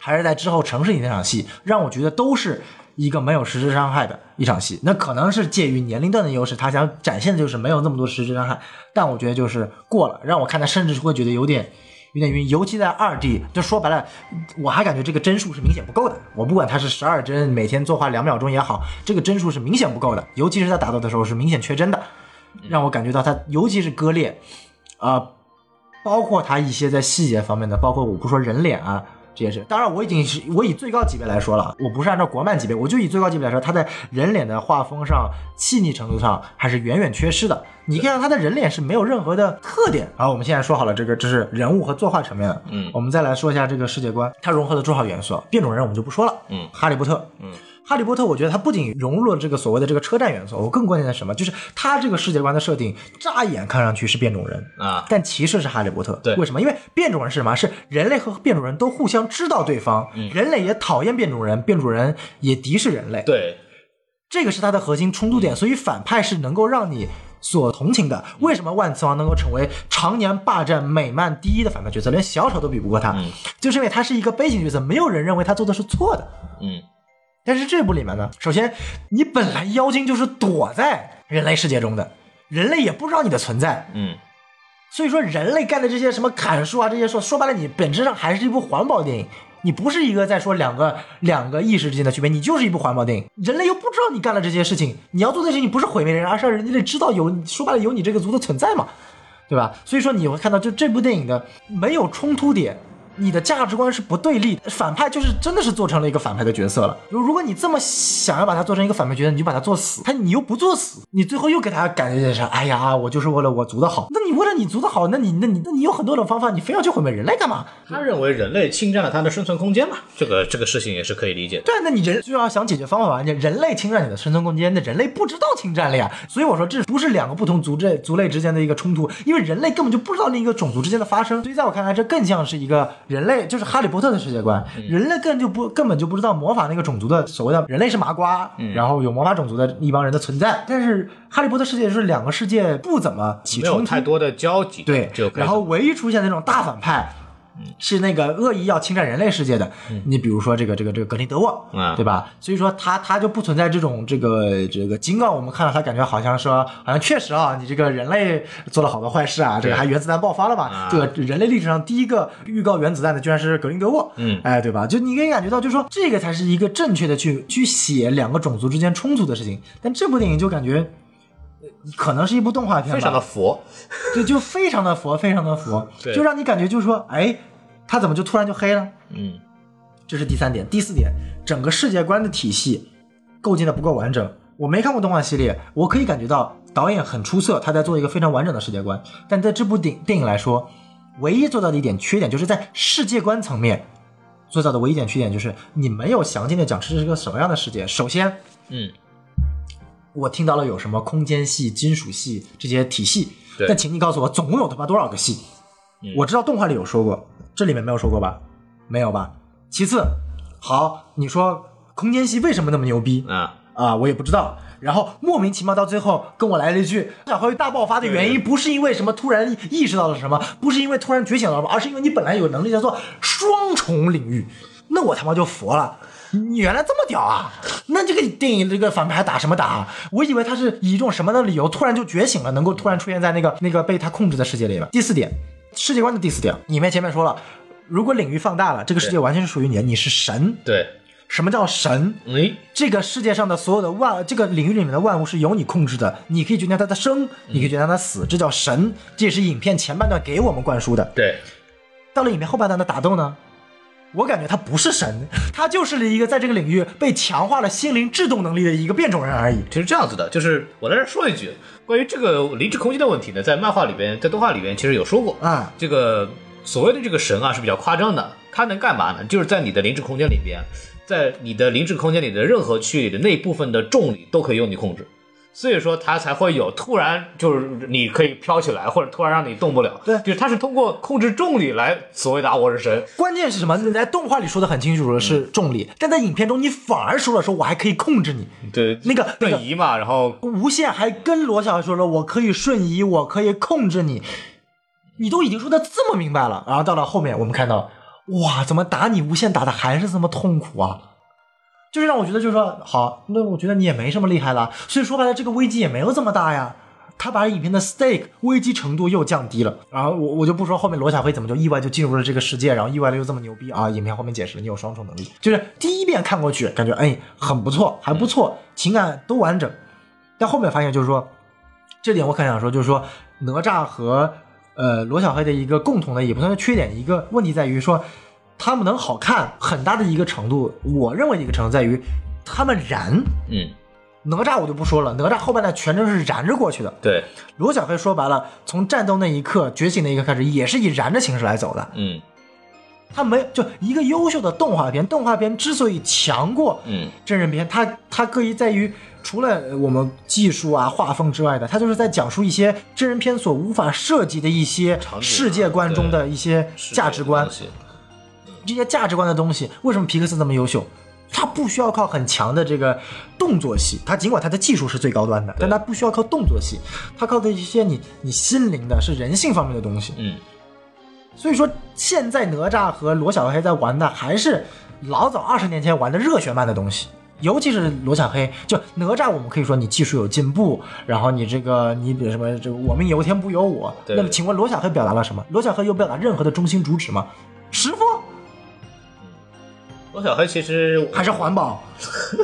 还是在之后城市里那场戏，让我觉得都是一个没有实质伤害的一场戏。那可能是介于年龄段的优势，他想展现的就是没有那么多实质伤害，但我觉得就是过了，让我看他甚至会觉得有点。有点晕，尤其在二 D，就说白了，我还感觉这个帧数是明显不够的。我不管它是十二帧，每天作画两秒钟也好，这个帧数是明显不够的，尤其是在打斗的时候是明显缺帧的，让我感觉到它尤其是割裂，啊、包括它一些在细节方面的，包括我不说人脸啊这件事。当然，我已经是我以最高级别来说了，我不是按照国漫级别，我就以最高级别来说，它在人脸的画风上、细腻程度上还是远远缺失的。你看他的人脸是没有任何的特点。然后我们现在说好了，这个这是人物和作画层面的，嗯我们再来说一下这个世界观，它融合了多少元素？变种人我们就不说了，嗯哈利波特，嗯。哈利波特，我觉得它不仅融入了这个所谓的这个车站元素，我更关键的是什么？就是它这个世界观的设定，乍一眼看上去是变种人，啊，但其实是哈利波特。对为什么？因为变种人是什么？是人类和变种人都互相知道对方，人类也讨厌变种人，变种人也敌视人类。对，这个是它的核心冲突点，所以反派是能够让你所同情的。为什么万磁王能够成为常年霸占美漫第一的反派角色，连小丑都比不过他？嗯就是因为他是一个悲情角色，没有人认为他做的是错的。嗯，但是这部里面呢，首先你本来妖精就是躲在人类世界中的，人类也不知道你的存在。嗯，所以说，人类干的这些什么砍树啊，这些说说白了，你本质上还是一部环保电影。你不是一个在说两个两个意识之间的区别，你就是一部环保电影。人类又不知道你干了这些事情，你要做的事情不是毁灭人，而是让人类知道有说白了有你这个族的存在嘛，对吧？所以说你会看到，就这部电影的没有冲突点。你的价值观是不对立的，反派就是真的是做成了一个反派的角色了。如如果你这么想要把他做成一个反派角色，你就把他做死，他你又不做死，你最后又给他感觉是，哎呀，我就是为了我族的好。那你为了你族的好，那你那你那你有很多种方法，你非要去毁灭人类干嘛？他认为人类侵占了他的生存空间嘛，这个这个事情也是可以理解的。对啊，那你人就要想解决方法嘛，你人类侵占你的生存空间，那人类不知道侵占了呀。所以我说这不是两个不同族类族类之间的一个冲突，因为人类根本就不知道另一个种族之间的发生。所以在我看来，这更像是一个人类，就是哈利波特的世界观，人类根本就不根本就不知道魔法那个种族的所谓的人类是麻瓜，然后有魔法种族的一帮人的存在。但是哈利波特世界是两个世界不怎么起没有，太多的交集，对然后唯一出现那种大反派。是那个恶意要侵占人类世界的，你比如说这个这个这个格林德沃，嗯对吧？所以说他他就不存在这种这个这个，尽管我们看到他感觉好像说，好像确实啊，你这个人类做了好多坏事啊，这个还原子弹爆发了嘛？啊这个人类历史上第一个预告原子弹的居然是格林德沃，嗯哎，对吧？就你可以感觉到，就是说这个才是一个正确的去去写两个种族之间冲突的事情，但这部电影就感觉。呃可能是一部动画片吧，非常的佛。对，就非常的佛，非常的佛，对就让你感觉就是说，哎，他怎么就突然就黑了？嗯，这是第三点，第四点，整个世界观的体系构建的不够完整。我没看过动画系列，我可以感觉到导演很出色，他在做一个非常完整的世界观。但在这部电电影来说，唯一做到的一点缺点，就是在世界观层面做到的唯一一点缺点，就是你没有详尽的讲这是个什么样的世界。首先，嗯，我听到了有什么空间系、金属系这些体系，但请你告诉我，总共有他妈多少个系？我知道动画里有说过，这里面没有说过吧？没有吧？其次，好，你说空间系为什么那么牛逼啊，啊？我也不知道。然后莫名其妙到最后跟我来了一句，小辉大爆发的原因不是因为什么突然意识到了什么，不是因为突然觉醒了什么，而是因为你本来有能力叫做双重领域。那我他妈就服了。你原来这么屌啊？那这个电影这个反派还打什么打啊？我以为他是以一种什么的理由突然就觉醒了，能够突然出现在那个那个被他控制的世界里了。第四点，世界观的第四点，里面前面说了，如果领域放大了，这个世界完全是属于你的，你是神。对，什么叫神？哎，这个世界上的所有的万，这个领域里面的万物是由你控制的，你可以决定它的生，你可以决定它的死，这叫神。这也是影片前半段给我们灌输的。对，到了影片后半段的打斗呢，我感觉他不是神，他就是一个在这个领域被强化了心灵制动能力的一个变种人而已。其实这样子的，就是我在这儿说一句，关于这个灵智空间的问题呢，在漫画里边，在动画里边其实有说过啊这个所谓的这个神啊是比较夸张的，他能干嘛呢？就是在你的灵智空间里边，在你的灵智空间里的任何区域里的那一部分的重力都可以用你控制。所以说它才会有突然就是你可以飘起来，或者突然让你动不了。对就是它是通过控制重力来所谓的啊我是神。关键是什么？你在动画里说的很清楚的是重力，但在影片中你反而说了说我还可以控制你，对，那个那个瞬移嘛，然后无限还跟罗小黑说了，我可以瞬移，我可以控制你，你都已经说的这么明白了，然后到了后面我们看到，哇，怎么打你无限打的还是这么痛苦啊？就是让我觉得，就是说，好，那我觉得你也没什么厉害了，所以说白了，这个危机也没有这么大呀。他把影片的 stake 危机程度又降低了，然后我我就不说后面罗小黑怎么就意外就进入了这个世界，然后意外的又这么牛逼啊！影片后面解释了你有双重能力，就是第一遍看过去感觉哎很不错，还不错，情感都完整，但后面发现就是说，这点我很想说，就是说哪吒和呃罗小黑的一个共同的也不算是缺点，一个问题在于说他们能好看很大的一个程度，我认为的一个程度在于他们燃。嗯，哪吒我就不说了，哪吒后半段全程是燃着过去的。对，罗小黑说白了，从战斗那一刻、觉醒那一刻开始，也是以燃的形式来走的。嗯他没就一个优秀的动画片，动画片之所以强过嗯真人片，它它各异在于除了我们技术啊、画风之外的，它就是在讲述一些真人片所无法涉及的一些世界观中的一些价值观。这些价值观的东西，为什么皮克斯这么优秀？他不需要靠很强的这个动作戏，他尽管他的技术是最高端的，但他不需要靠动作戏，他靠的一些你你心灵的是人性方面的东西。嗯所以说，现在哪吒和罗小黑在玩的还是老早二十年前玩的热血漫的东西，尤其是罗小黑，就哪吒，我们可以说你技术有进步，然后你这个你比如什么这个我命由天不由我。那么请问罗小黑表达了什么？罗小黑有表达任何的中心主旨吗？师傅罗小黑其实还是环保？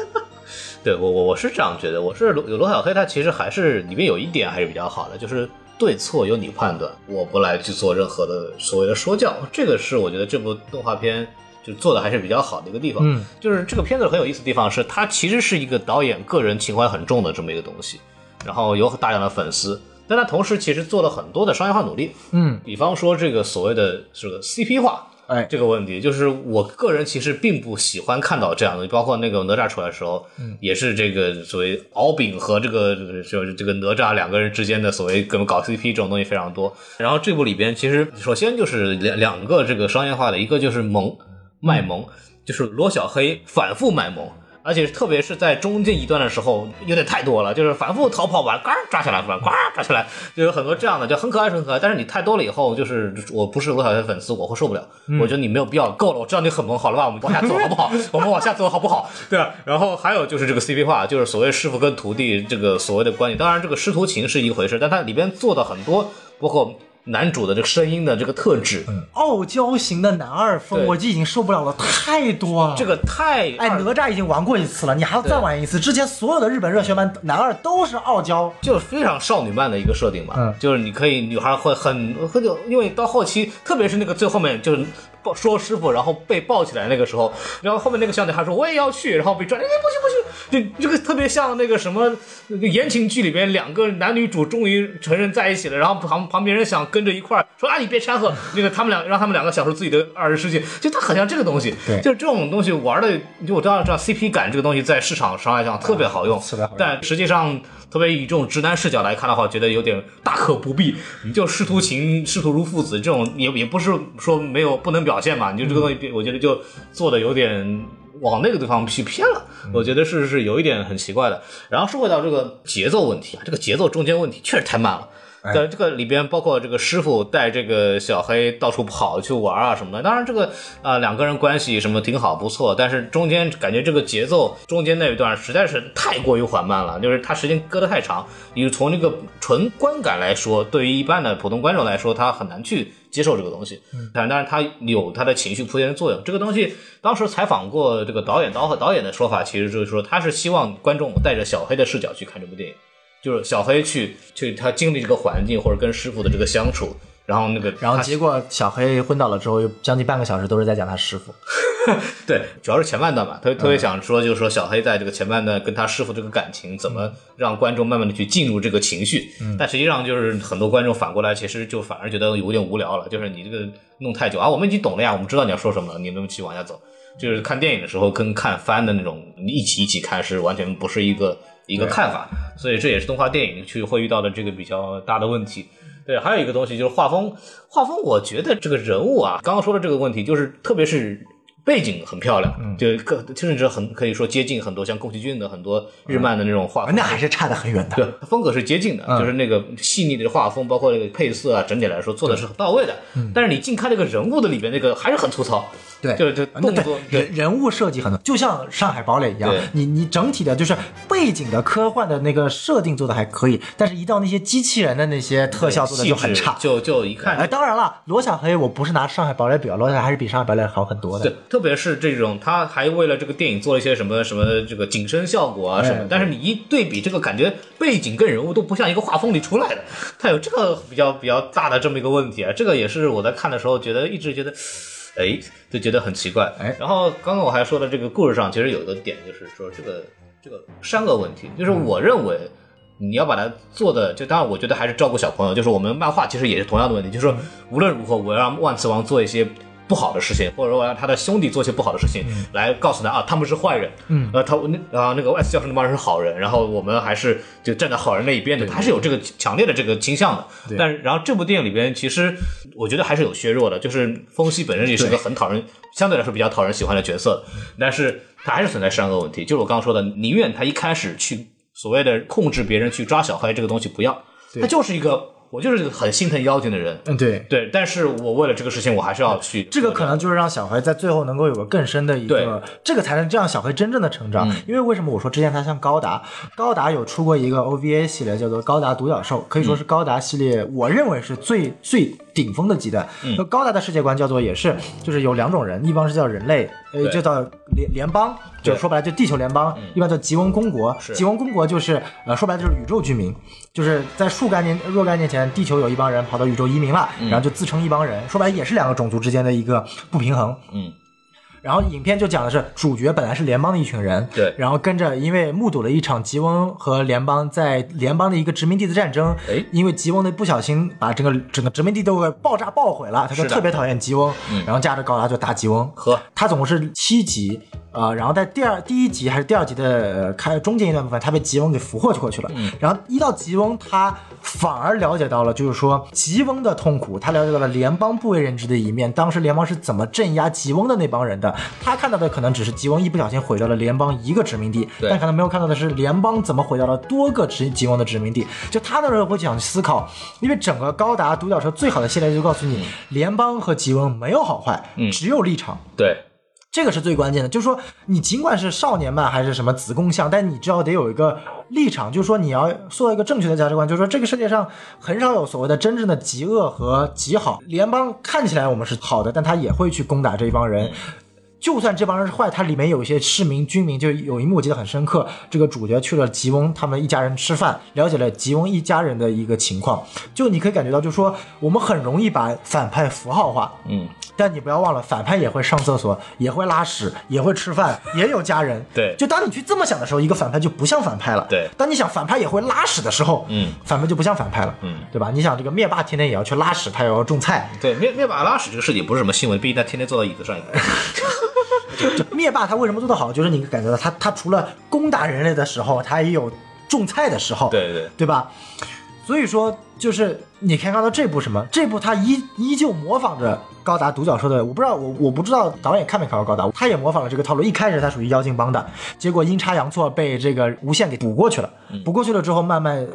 (laughs) 对我我我是这样觉得，我是罗罗小黑，他其实还是里面有一点还是比较好的，就是对错由你判断，我不来去做任何的所谓的说教，这个是我觉得这部动画片就做的还是比较好的一个地方。嗯，就是这个片子很有意思的地方是，它其实是一个导演个人情怀很重的这么一个东西，然后有大量的粉丝，但他同时其实做了很多的商业化努力，嗯，比方说这个所谓的这个 CP 化，哎，这个问题，就是我个人其实并不喜欢看到这样的，包括那个哪吒出来的时候，嗯，也是这个所谓敖丙和这个这个就是这个哪吒两个人之间的所谓跟搞 CP 这种东西非常多。然后这部里边其实首先就是两两个这个商业化的，一个就是萌卖萌，就是罗小黑反复卖萌。而且特别是在中间一段的时候，有点太多了，就是反复逃跑完，嘎抓起来，呱抓起来，就有很多这样的，就很可爱，很可爱。但是你太多了以后，就是我不是罗小黑粉丝，我会受不了。我觉得你没有必要，够了，我知道你很萌，好了吧？我们往下走好不好？我们往下走好不好？对啊。然后还有就是这个 CP 化，就是所谓师傅跟徒弟这个所谓的关系。当然，这个师徒情是一回事，但它里边做的很多，包括男主的这个声音的这个特质，傲娇型的男二风，我就已经受不了了，太多了。这个太哎，哪吒已经玩过一次了，你还要再玩一次。之前所有的日本热血漫男二都是傲娇，就是非常少女漫的一个设定嘛，嗯。就是你可以女孩会很很久，因为到后期，特别是那个最后面就是抱说师傅，然后被抱起来那个时候，然后后面那个小女孩说我也要去，然后被拽，哎不行不行，就这个特别像那个什么那个言情剧里边两个男女主终于承认在一起了，然后旁旁边人想跟着一块儿说啊你别掺和，那个他们俩让他们两个享受自己的二人世界，就他很像这个东西，对。就是这种东西玩的，就我知道知道 CP 感这个东西在市场上来讲特别好用，特别好用但实际上，特别以这种直男视角来看的话，觉得有点大可不必。你就师徒情、师徒如父子这种，也也不是说没有不能表现嘛。你就这个东西，我觉得就做的有点往那个地方去偏了。我觉得是是有一点很奇怪的。然后说回到这个节奏问题啊，这个节奏中间问题确实太慢了。在这个里边，包括这个师傅带这个小黑到处跑去玩啊什么的。当然，这个啊、两个人关系什么挺好，不错。但是中间感觉这个节奏中间那一段实在是太过于缓慢了，就是它时间搁得太长。你从这个纯观感来说，对于一般的普通观众来说，他很难去接受这个东西。但当然，他有他的情绪铺垫的作用。这个东西当时采访过这个导演，导和导演的说法其实就是说，他是希望观众带着小黑的视角去看这部电影。就是小黑去去他经历这个环境或者跟师傅的这个相处，然后那个然后结果小黑昏倒了之后，又将近半个小时都是在讲他师傅。(laughs) 对，主要是前半段嘛，特特别想说，就是说小黑在这个前半段跟他师傅这个感情，怎么让观众慢慢的去进入这个情绪。但实际上就是很多观众反过来，其实就反而觉得有点无聊了，就是你这个弄太久啊，我们已经懂了呀，我们知道你要说什么了，你能去往下走。就是看电影的时候跟看番的那种一起一起看是完全不是一个一个看法，所以这也是动画电影去会遇到的这个比较大的问题。对，还有一个东西就是画风，画风我觉得这个人物啊，刚刚说的这个问题，就是特别是背景很漂亮，嗯就可甚至很可以说接近很多像宫崎骏的很多日漫的那种画风，啊那还是差得很远的。对，风格是接近的，嗯就是那个细腻的画风，包括那个配色啊，整体来说做的是很到位的。但是你近看那个人物的里边，那个还是很粗糙。嗯对就就那动作，人人物设计很多，就像《上海堡垒》一样，你你整体的就是背景的科幻的那个设定做的还可以，但是一到那些机器人的那些特效做的就很差。就就一看哎，当然了，罗小黑我不是拿《上海堡垒》比较，罗小黑还是比《上海堡垒》好很多的。对，特别是这种，他还为了这个电影做了一些什么什么这个景深效果啊什么，哎但是你一对比，这个感觉背景跟人物都不像一个画风里出来的，它有这个比较比较大的这么一个问题啊，这个也是我在看的时候觉得一直觉得。哎，就觉得很奇怪。哎然后刚刚我还说的这个故事上，其实有一个点，就是说这个这个善恶问题，就是我认为你要把它做的，就当然我觉得还是照顾小朋友，就是我们漫画其实也是同样的问题，就是说无论如何我要让万磁王做一些。不好的事情，或者说我让他的兄弟做些不好的事情，来告诉他啊，他们是坏人，嗯，呃，他那啊那个 X 教授那帮人是好人，然后我们还是就站在好人那一边的，他是有这个强烈的这个倾向的。但是然后这部电影里边，其实我觉得还是有削弱的，就是风息本身也是个很讨人，相对来说比较讨人喜欢的角色，但是他还是存在善恶问题。就是我刚刚说的，宁愿他一开始去所谓的控制别人去抓小黑这个东西不要，他就是一个我就是很心疼妖精的人，嗯，对。对，但是我为了这个事情，我还是要去。这个可能就是让小黑在最后能够有个更深的一个，这个才能这样小黑真正的成长。因为为什么我说之前他像高达？高达有出过一个 OVA 系列，叫做《高达独角兽》，可以说是高达系列，我认为是最最顶峰的极端。那高达的世界观叫做也是，就是有两种人，一帮是叫人类，呃，就叫联联邦，就说白了就地球联邦，一般叫吉翁公国。吉翁公国就是呃说白了就是宇宙居民，就是在数概念若干年前，地球有一帮人跑到宇宙移民了，然后就自称一帮人，说白了也是两个种族之间的一个不平衡。嗯，然后影片就讲的是主角本来是联邦的一群人，对然后跟着因为目睹了一场吉翁和联邦在联邦的一个殖民地的战争，哎因为吉翁的不小心把整个整个殖民地都给爆炸爆毁了，他就是特别讨厌吉翁，嗯然后驾着高达就打吉翁，呵，他总共是七集，呃，然后在第二第一集还是第二集的呃开中间一段部分，他被吉翁给俘获过去了。嗯然后一到吉翁，他反而了解到了，就是说吉翁的痛苦，他了解到了联邦不为人知的一面，当时联邦是怎么镇压吉翁的那帮人的。他看到的可能只是吉翁一不小心毁掉了联邦一个殖民地，但可能没有看到的是联邦怎么毁掉了多个殖吉翁的殖民地。就他那时候会想思考，因为整个高达独角兽最好的系列就告诉你，联邦和吉翁没有好坏，嗯只有立场。对，这个是最关键的，就是说你尽管是少年漫还是什么子宫像，但你至少得有一个立场，就是说你要塑造一个正确的价值观，就是说这个世界上很少有所谓的真正的极恶和极好。联邦看起来我们是好的，但他也会去攻打这一帮人。就算这帮人是坏，它里面有一些市民、军民，就有一幕我记得很深刻。这个主角去了吉翁他们一家人吃饭，了解了吉翁一家人的一个情况。就你可以感觉到，就是说我们很容易把反派符号化，嗯，但你不要忘了，反派也会上厕所，也会拉屎，也会吃饭，也有家人。对就当你去这么想的时候，一个反派就不像反派了。对当你想反派也会拉屎的时候，嗯，反派就不像反派了。嗯，对吧？你想这个灭霸天天也要去拉屎，他也要种菜。对，灭灭霸拉屎这个事情不是什么新闻，毕竟他天天坐到椅子上。(laughs) 就 (laughs) 灭霸他为什么做得好？就是你感觉到他他除了攻打人类的时候，他也有种菜的时候。对对对吧？所以说，就是你可以看到这部什么？这部他依依旧模仿着高达独角兽的，我不知道我我不知道导演看没看过高达，他也模仿了这个套路。一开始他属于妖精帮的，结果阴差阳错被这个无限给补过去了，补过去了之后慢慢。呃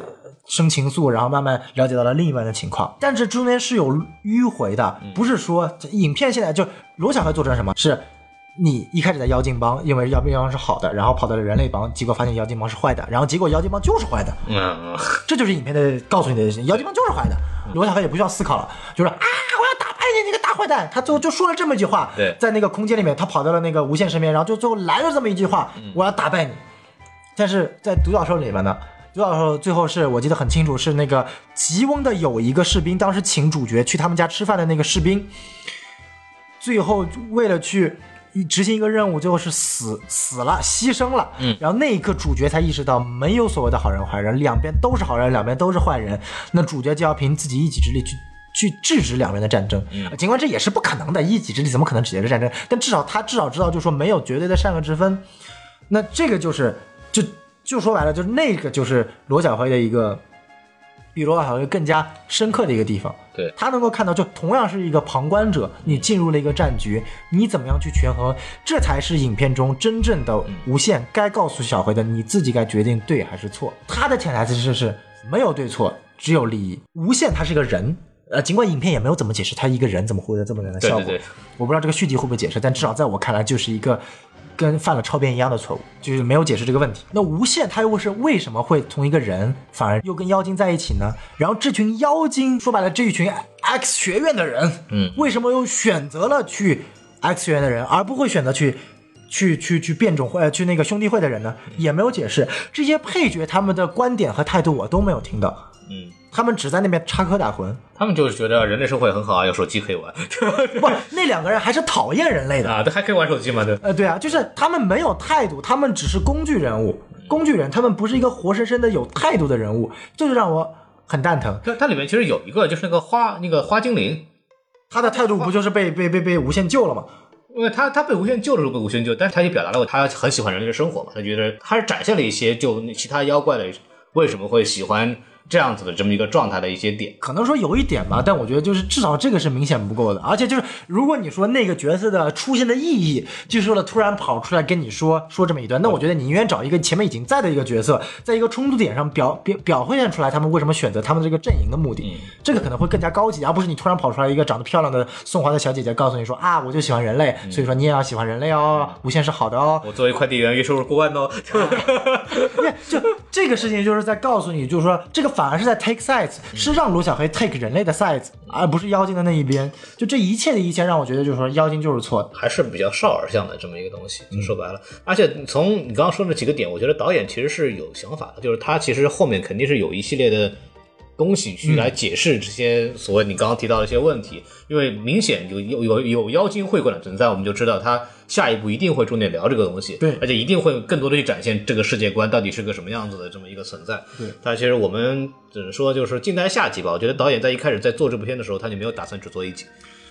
生情愫，然后慢慢了解到了另一半的情况，但这中间是有迂回的，不是说影片现在就罗小黑做成什么是你一开始在妖精帮，因为妖精帮是好的，然后跑到了人类帮，结果发现妖精帮是坏的，然后结果妖精帮就是坏的，嗯，这就是影片的告诉你的事情，妖精帮就是坏的。罗小黑也不需要思考了，就是啊，我要打败你，你个大坏蛋！他最后就说了这么一句话，对在那个空间里面，他跑到了那个无限身边，然后就最后来了这么一句话，我要打败你。但是在独角兽里面呢，独角兽最后是我记得很清楚，是那个吉翁的有一个士兵，当时请主角去他们家吃饭的那个士兵，最后为了去执行一个任务，最后是死死了，牺牲了。嗯，然后那一刻主角才意识到，没有所谓的好人坏人，两边都是好人，两边都是坏人。那主角就要凭自己一己之力去。去制止两边的战争，嗯、尽管这也是不可能的，一己之力怎么可能止绝战争？但至少他至少知道，就是说没有绝对的善恶之分。那这个就是，就就说白了，就是那个就是罗小黑的一个比罗小黑更加深刻的一个地方。对他能够看到，就同样是一个旁观者，你进入了一个战局，你怎么样去权衡，这才是影片中真正的无限该告诉小黑的，你自己该决定对还是错。他的潜台词是是没有对错，只有利益。无限他是个人。呃，尽管影片也没有怎么解释他一个人怎么获得这么难的效果，对对对我不知道这个续集会不会解释，但至少在我看来就是一个跟犯了超编一样的错误，就是没有解释这个问题。那无限他又是为什么会从一个人反而又跟妖精在一起呢？然后这群妖精说白了，这一群 X 学院的人，嗯，为什么又选择了去 X 学院的人，而不会选择去？去去去变种会呃去那个兄弟会的人呢，也没有解释。这些配角他们的观点和态度我都没有听到，嗯，他们只在那边插科打诨。他们就是觉得人类社会很好啊，有手机可以玩 (laughs) 不，那两个人还是讨厌人类的。啊，这还可以玩手机吗？对，呃，对啊，就是他们没有态度，他们只是工具人物，工具人，他们不是一个活生生的有态度的人物，这就让我很蛋疼。它它里面其实有一个就是那个花那个花精灵，他的态度不就是被被被被无限救了吗？因为他他被无限救的时候被无限救，但是他也表达了他很喜欢人类的生活嘛，他觉得他是展现了一些就其他妖怪的为什么会喜欢这样子的这么一个状态的一些点。可能说有一点吧，但我觉得就是至少这个是明显不够的，而且就是如果你说那个角色的出现的意义，就是为了突然跑出来跟你说说这么一段，那我觉得你宁愿找一个前面已经在的一个角色，在一个冲突点上表表表现出来他们为什么选择他们这个阵营的目的，这个可能会更加高级，而不是你突然跑出来一个长得漂亮的宋华的小姐姐告诉你说啊，我就喜欢人类，所以说你也要喜欢人类哦，无限是好的哦，我作为快递员，月收入过万哦。(laughs) (laughs) 因为就这个事情就是在告诉你，就是说这个反而是在 take sides，是让罗小黑 take 人类的 sides，而不是妖精的那一边。就这一切的一切，让我觉得就是说妖精就是错的。还是比较少儿向的这么一个东西，就说白了。而且从你刚刚说那几个点，我觉得导演其实是有想法的，就是他其实后面肯定是有一系列的东西去来解释这些所谓你刚刚提到的一些问题，因为明显有有有有妖精会馆的存在，我们就知道他下一步一定会重点聊这个东西，对而且一定会更多的去展现这个世界观到底是个什么样子的这么一个存在。对，但其实我们只能说就是静待下集吧。我觉得导演在一开始在做这部片的时候，他就没有打算只做一集。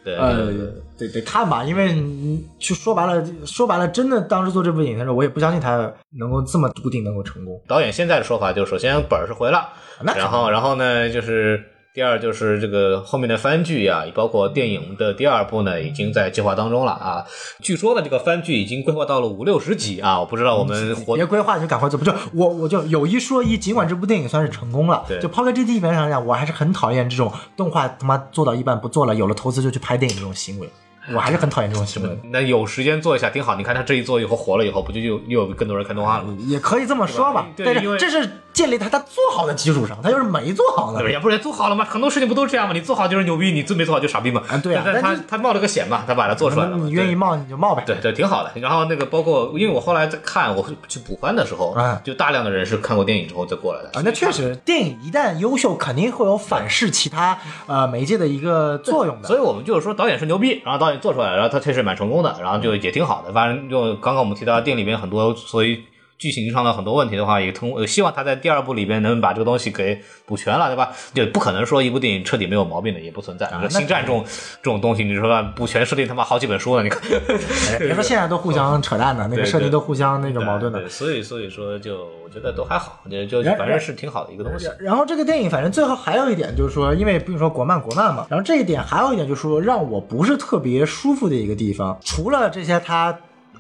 对，呃，得得看吧，因为你就说白了，说白了，真的当时做这部影片的时候，我也不相信他能够这么笃定能够成功。导演现在的说法就是，首先本儿是回了，然后然后呢，就是第二就是这个后面的番剧啊、包括电影的第二部呢，已经在计划当中了啊。据说呢，这个番剧已经规划到了五六十集啊，我不知道我们活别规划就赶快做，不就我我就有一说一，尽管这部电影算是成功了，对就抛开这地方上讲，我还是很讨厌这种动画他妈做到一半不做了，有了投资就去拍电影这种行为，我还是很讨厌这种行为。那有时间做一下挺好。你看他这一做以后火了以后，不就又又有更多人看动画了吗？也可以这么说吧，但是这是建立在他做好的基础上，他就是没做好的对。也，不是做好了吗？很多事情不都这样吗？你做好就是牛逼，你做没做好就傻逼嘛。啊对啊但是他但他冒了个险嘛，他把它做出来了嘛。你愿意冒你就冒呗。对对，挺好的。然后那个包括，因为我后来在看，我去补番的时候，嗯就大量的人是看过电影之后再过来的。啊，那确实，电影一旦优秀，肯定会有反噬其他呃媒介的一个作用的。所以我们就是说导演是牛逼，然后导演做出来，然后他确实蛮成功的，然后就也挺好的。反正就刚刚我们提到店里面很多所谓剧情上的很多问题的话，也通呃希望他在第二部里边能把这个东西给补全了，对吧？就不可能说一部电影彻底没有毛病的，也不存在。啊星战这种这种东西，你说吧，补全设定他妈好几本书呢，你看。(laughs) 哎别说现在都互相扯淡的，(laughs) 那个设定都互相那个矛盾的对，。所以所以说就我觉得都还好，就就反正是挺好的一个东西。然后这个电影，反正最后还有一点就是说，因为比如说国漫国漫嘛，然后这一点还有一点就是说，让我不是特别舒服的一个地方，除了这些他。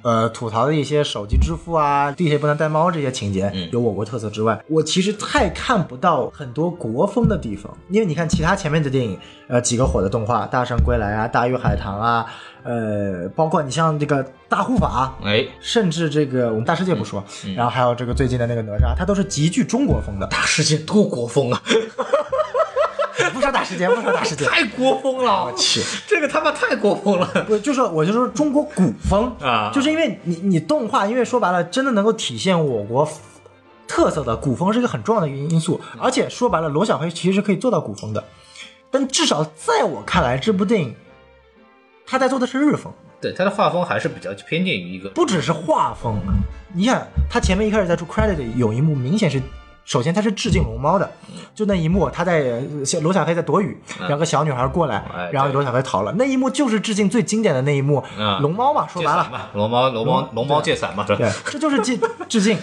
呃，吐槽的一些手机支付啊，地铁不能带猫这些情节有我国特色之外，我其实太看不到很多国风的地方。因为你看其他前面的电影，呃，几个火的动画，《大圣归来》啊，《大鱼海棠》啊，呃，包括你像这个《大护法》，哎，甚至这个我们大世界不说，然后还有这个最近的那个哪吒，它都是极具中国风的。大世界多国风啊，(laughs) 大世界，不说大世界，太国风了！我去，这个他妈太国风了。不就是我就说中国古风啊就是因为你你动画，因为说白了，真的能够体现我国特色的古风是一个很重要的一个因素，而且说白了，罗小黑其实可以做到古风的，但至少在我看来，这部电影他在做的是日风，对，他的画风还是比较偏见于一个不只是画风，你看他前面一开始在出 credit 有一幕明显是。首先，他是致敬龙猫的，就那一幕，他在罗小黑在躲雨，然后个小女孩过来哎，然后罗小黑逃了。那一幕就是致敬最经典的那一幕嗯，龙猫嘛，说白了。龙猫龙猫龙猫借伞嘛，对，这就是致致敬。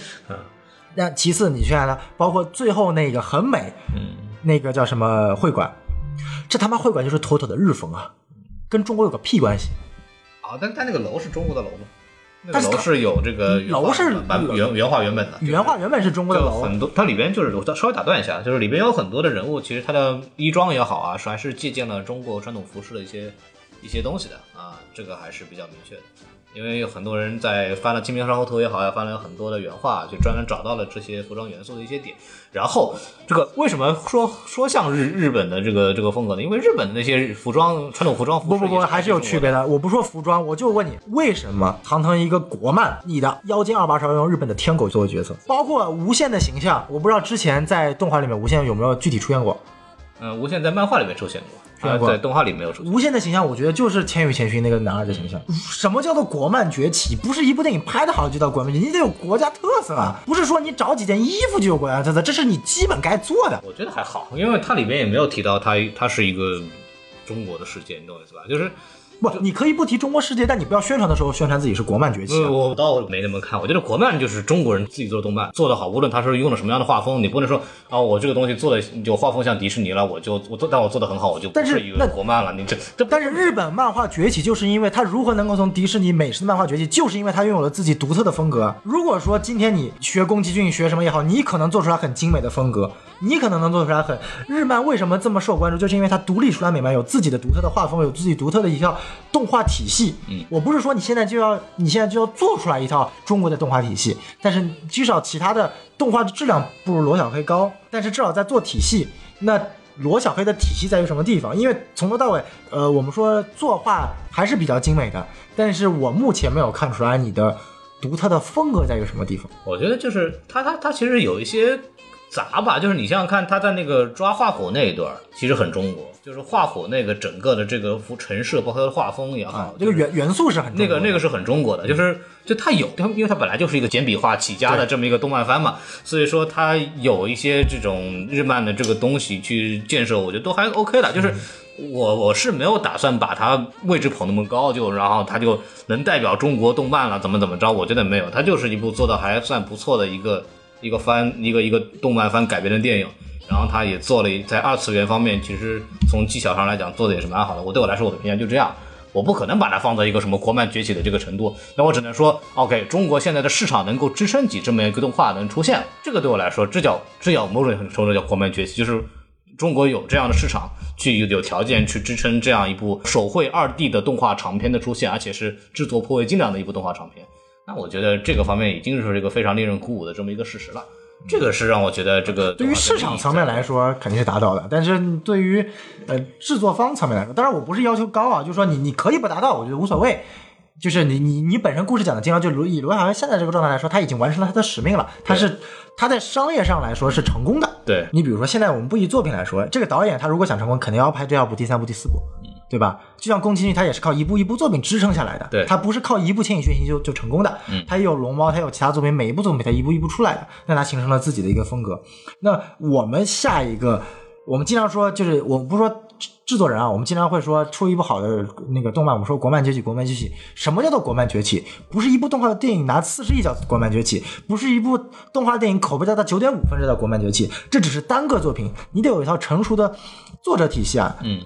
(laughs) 那其次，你去看它，包括最后那个很美，嗯，那个叫什么会馆，这他妈会馆就是妥妥的日风啊，跟中国有个屁关系。啊，但但那个楼是中国的楼吗？那楼是有这个楼是版原原画原本的，原画原本是中国的就楼，很多，它里边就是我稍微打断一下，就是里边有很多的人物，其实他的衣装也好啊，是还是借鉴了中国传统服饰的一些一些东西的啊，这个还是比较明确的。因为有很多人在翻了《清明上河图》也好，呀，翻了很多的原画，就专门找到了这些服装元素的一些点。然后，这个为什么说说像日日本的这个这个风格呢？因为日本的那些服装传统服装服不不不，还是有区别的。的。我不说服装，我就问你，为什么堂堂一个国漫，你的妖精二把手要用日本的天狗作为角色？包括无限的形象，我不知道之前在动画里面无限有没有具体出现过。嗯，无限在漫画里面出现过，出现过啊在动画里没有出现。无限的形象，我觉得就是《千与千寻》那个男二的形象。什么叫做国漫崛起？不是一部电影拍的好就叫国漫崛起，你得有国家特色啊！不是说你找几件衣服就有国家特色，这是你基本该做的。我觉得还好，因为它里边也没有提到它它是一个中国的世界，你懂我意思吧？就是不，你可以不提中国世界，但你不要宣传的时候宣传自己是国漫崛起我倒没那么看，我觉得国漫就是中国人自己做的动漫，做得好，无论他是用了什么样的画风，你不能说啊，我这个东西做的就画风像迪士尼了，我就我做，但我做的很好，我就不但是一个那国漫了，你这这但是日本漫画崛起，就是因为他如何能够从迪士尼美式的漫画崛起，就是因为他拥有了自己独特的风格。如果说今天你学宫崎骏学什么也好，你可能做出来很精美的风格，你可能能做出来很日漫为什么这么受关注，就是因为它独立出来美漫，有自己的独特的画风，有自己独特的一套动画体系。嗯，我不是说你现在就要你现在就要做出来一套中国的动画体系，但是至少其他的动画的质量不如罗小黑高，但是至少在做体系，那。罗小黑的体系在于什么地方？因为从头到尾，呃，我们说作画还是比较精美的，但是我目前没有看出来你的独特的风格在于什么地方。我觉得就是他他他其实有一些杂吧，就是你想想看，他在那个抓画火那一段，其实很中国，就是画火那个整个的这个幅陈设，包括它的画风也好，啊，这个元元素是很那个那个个是很中国的，就是就它有，它因为它本来就是一个简笔画起家的这么一个动漫番嘛，所以说它有一些这种日漫的这个东西去建设，我觉得都还 OK 的。就是我我是没有打算把它位置捧那么高，就然后它就能代表中国动漫了，怎么怎么着？我觉得没有，它就是一部做的还算不错的一个一个番，一个一个动漫番改编的电影。然后他也做了在二次元方面，其实从技巧上来讲做的也是蛮好的。我对我来说，我的评价就这样。我不可能把它放在一个什么国漫崛起的这个程度，那我只能说，OK，中国现在的市场能够支撑起这么一个动画能出现，这个对我来说，这叫这叫某种程度叫国漫崛起，就是中国有这样的市场，去有有条件去支撑这样一部手绘二 D 的动画长片的出现，而且是制作颇为精良的一部动画长片。那我觉得这个方面已经是一个非常令人鼓舞的这么一个事实了。这个是让我觉得这个对于市场层面来说肯定是达到的，但是对于呃制作方层面来说，当然我不是要求高啊，就是说你你可以不达到，我觉得无所谓。就是你你你本身故事讲的精良，就罗以罗小黑现在这个状态来说，他已经完成了他的使命了，他是他在商业上来说是成功的。对你比如说现在我们不以作品来说，这个导演他如果想成功，肯定要拍第二部、第三部、第四部，对吧？就像宫崎骏，他也是靠一部一部作品支撑下来的，对他不是靠一部《千与千寻》就就成功的，嗯他也有龙猫，他有其他作品，每一部作品他一步一步出来的，那他形成了自己的一个风格。那我们下一个，我们经常说，就是我们不是说制制作人啊，我们经常会说出一部好的那个动漫，我们说国漫崛起，国漫崛起。什么叫做国漫崛起？不是一部动画的电影拿四十亿叫国漫崛起，不是一部动画电影口碑达到九点五分这叫国漫崛起，这只是单个作品，你得有一套成熟的作者体系啊。嗯，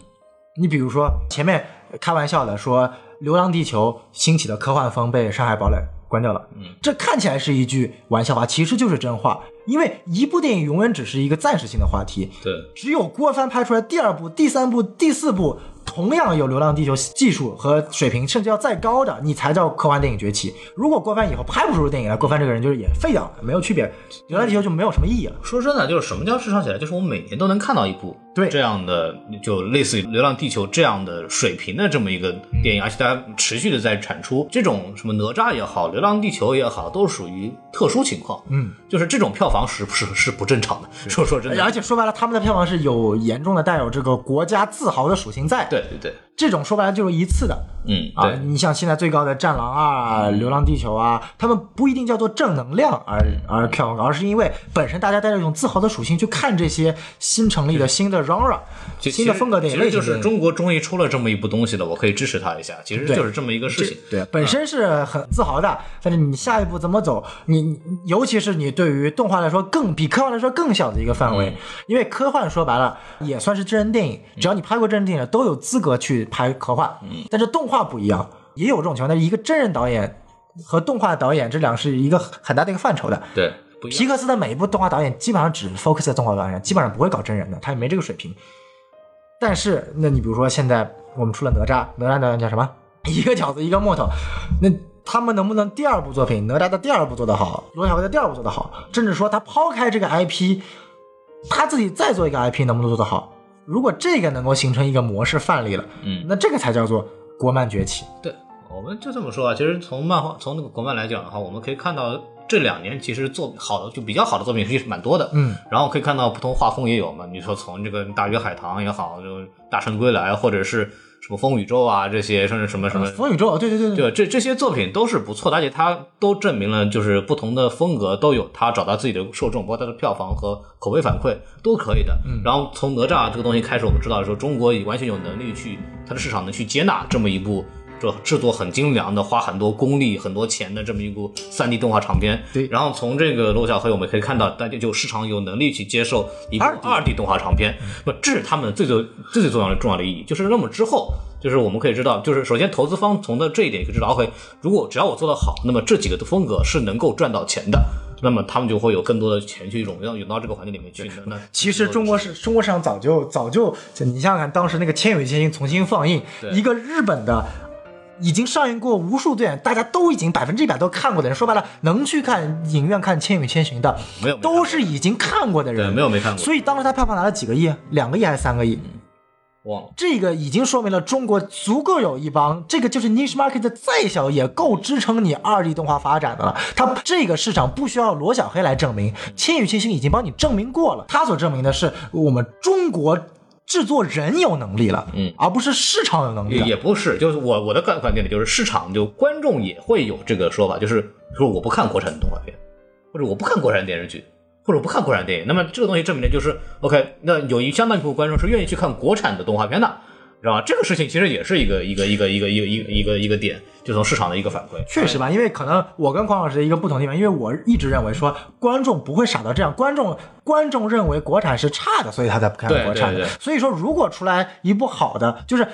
你比如说前面开玩笑的说《流浪地球》兴起的科幻风被《上海堡垒》关掉了，嗯，这看起来是一句玩笑话，其实就是真话。因为一部电影永远只是一个暂时性的话题，对只有郭帆拍出来第二部、第三部、第四部同样有《流浪地球》技术和水平，甚至要再高的，你才叫科幻电影崛起。如果郭帆以后拍不出电影来，郭帆这个人就是也废掉了，没有区别，《流浪地球》就没有什么意义了。说真的，就是什么叫市场起来？就是我们每年都能看到一部对这样的，就类似于《流浪地球》这样的水平的这么一个电影，而且大家持续的在产出这种什么哪吒也好，《流浪地球》也好，都属于特殊情况。嗯，就是这种票房是不是是不正常的。说说真的，而且说白了，他们的票房是有严重的带有这个国家自豪的属性在。，对对对，这种说白了就是一次的。嗯，啊，你像现在最高的《战狼二》啊，《流浪地球》啊，他们不一定叫做正能量而而票房高，而是因为本身大家带着一种自豪的属性去看这些新成立的新的 genre、就新的风格电影类其实就是。中国终于出了这么一部东西了，我可以支持他一下。其实就是这么一个事情。对，本身是很自豪的，但是你下一步怎么走？你你尤其是你对于动画来说更比科幻来说更小的一个范围，因为科幻说白了也算是真人电影，只要你拍过真人电影，都有资格去拍科幻。但是动画不一样，也有这种情况，但是一个真人导演和动画导演这两个是一个很大的一个范畴的。对。皮克斯的每一部动画导演基本上只 focus 在动画导演上，基本上不会搞真人的，他也没这个水平。但是，那你比如说现在我们出了哪吒，哪吒导演叫什么？一个饺子一个木头，那他们能不能第二部作品哪吒的第二部做得好，罗小黑的第二部做得好，甚至说他抛开这个 IP，他自己再做一个 IP 能不能做得好？如果这个能够形成一个模式范例了，嗯，那这个才叫做国漫崛起。对，我们就这么说啊。其实从漫画从那个国漫来讲的话，我们可以看到这两年其实做好的就比较好的作品其实蛮多的。嗯，然后可以看到不同画风也有嘛。你说从这个《大鱼海棠》也好，就《大圣归来》，或者是什么风宇宙啊这些，甚至什么什么风宇宙，对对对对，对，这这些作品都是不错的，而且它都证明了，就是不同的风格都有它找到自己的受众，包括它的票房和口碑反馈都可以的。嗯，然后从哪吒这个东西开始，我们知道说中国已完全有能力去它的市场能去接纳这么一部。这制作很精良的，花很多功力、很多钱的这么一部三 D 动画长片，对然后从这个罗小黑我们可以看到，大家就市场有能力去接受一部 2D 二 D 动画长片，那么这是他们最最最最重要的重要的意义。就是那么之后，就是我们可以知道，就是首先投资方从的这一点可以知道，OK，如果只要我做得好，那么这几个的风格是能够赚到钱的，那么他们就会有更多的钱去涌到涌到这个环境里面去。那那 (laughs) 其实中国市中国市场早就早，就你想想看，当时那个《千与千寻》重新放映，一个日本的。已经上映过无数遍，大家都已经百分之一百都看过的人，说白了，能去看影院看《千与千寻》的，没有没都是已经看过的对人，没有没看过所以当时他票房拿了几个亿？两个亿还是三个亿？忘了。这个已经说明了中国足够有一帮，这个就是 niche market 再小也够支撑你二 D 动画发展的了。它这个市场不需要罗小黑来证明，《千与千寻》已经帮你证明过了。他所证明的是我们中国制作人有能力了，嗯，而不是市场有能力也了。也不是，就是我我的观观点呢，就是市场就观众也会有这个说法，就是说我不看国产的动画片，或者我不看国产电视剧，或者我不看国产电影。那么这个东西证明的就是 OK，那有一相当一部分观众是愿意去看国产的动画片的，知道吧？这个事情其实也是一个一个一个一个一个一个一个一个点，就从市场的一个反馈。确实吧，因为可能我跟匡老师的一个不同地方，因为我一直认为说观众不会傻到这样，观众观众认为国产是差的，所以他才不看国产所以说，如果出来一部好的，就是。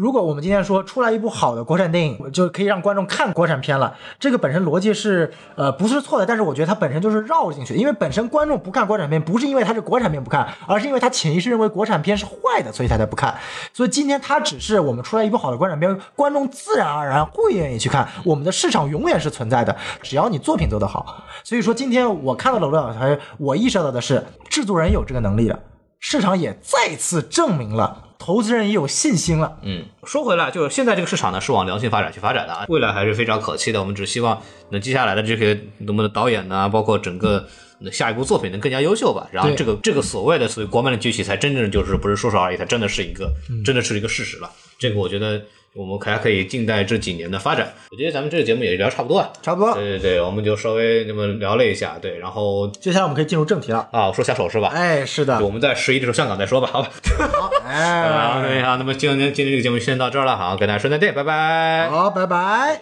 如果我们今天说出来一部好的国产电影，就可以让观众看国产片了，这个本身逻辑是呃不是错的，但是我觉得它本身就是绕进去，因为本身观众不看国产片，不是因为它是国产片不看，而是因为他潜意识认为国产片是坏的，所以他才不看。所以今天它只是我们出来一部好的国产片，观众自然而然会愿意去看。我们的市场永远是存在的，只要你作品做得好。所以说今天我看到了罗小黑，我意识到的是制作人有这个能力了，市场也再次证明了，投资人也有信心了。嗯，说回来，就是现在这个市场呢是往良性发展去发展的啊，未来还是非常可期的。我们只希望那接下来的这些我们的导演呢，包括整个那下一部作品能更加优秀吧。然后这个这个所谓的所谓国漫的崛起，才真正就是不是说说而已，它真的是一个真的是一个事实了。这个我觉得我们还可以静待这几年的发展。我觉得咱们这个节目也聊差不多了。差不多，对对对，我们就稍微那么聊了一下，对，然后接下来我们可以进入正题了。啊，我说下手是吧？哎，是的，我们在十一的时候香港再说吧，好吧？好，哎，对 (laughs) 好，那么今天今天这个节目就先到这儿了，好，跟大家说再见，拜拜。好，拜拜。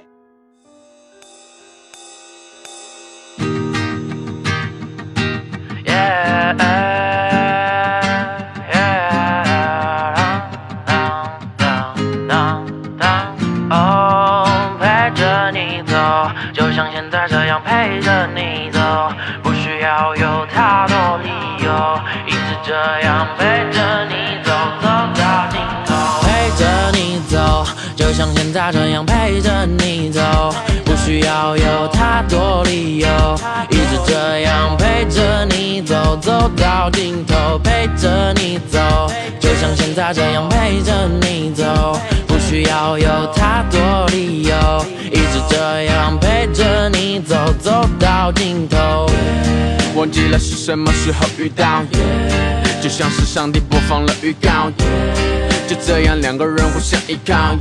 Yeah, yeah, 要有太多理由，一直这样陪着你走，走到尽头。陪着你走，就像现在这样陪着你走，不需要有太多理由，一直这样陪着你走，走到尽头，陪着你走，就像现在这样陪着你走，不需要有太多理由，一直这样陪着你走，走到尽头。忘记了是什么时候遇到，就像是上帝播放了预告，就这样两个人互相依靠，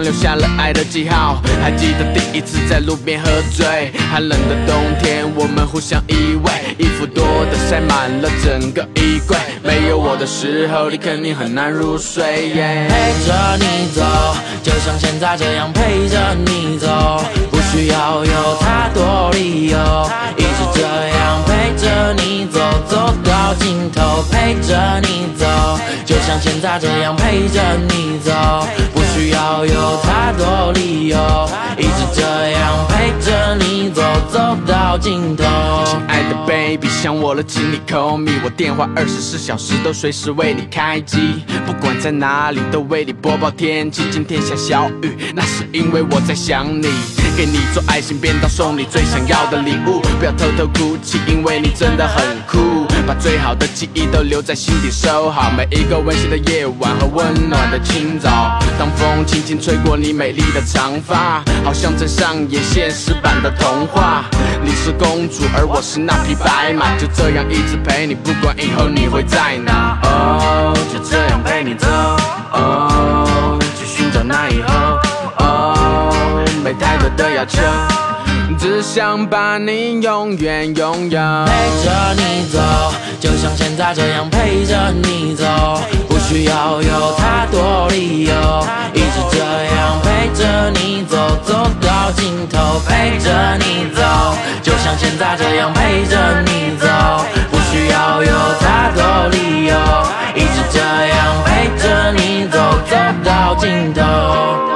留下了爱的记号。还记得第一次在路边喝醉，寒冷的冬天，我们互相依偎，衣服多的塞满了整个衣柜。没有我的时候，你肯定很难入睡。陪着你走，就像现在这样陪着你走，不需要有太多理由，一直这样你走，走到尽头，陪着你走，就像现在这样陪着你走，不需要有太多理由，一直这样陪着你走，走到尽头。亲爱的 baby，想我了，请你 call me，我电话二十四小时都随时为你开机，不管在哪里都为你播报天气。今天下小雨，那是因为我在想你，给你做爱心便当，送你最想要的礼物，不要偷偷哭泣，因为你真的很酷，把最好的记忆都留在心底收好，每一个温馨的夜晚和温暖的清早，当风轻轻吹过你美丽的长发，好像在上演现实版的童话。你是公主，而我是那匹白马，就这样一直陪你，不管以后你会在哪。哦，就这样陪你走。哦，去寻找那以后。没太多的要求，只想把你永远拥有。陪着你走，就像现在这样陪着你走，不需要有太多理由，一直这样陪着你走，走到尽头，陪着你走，就像现在这样陪着你走，不需要有太多理由，一直这样陪着你走，走到尽头。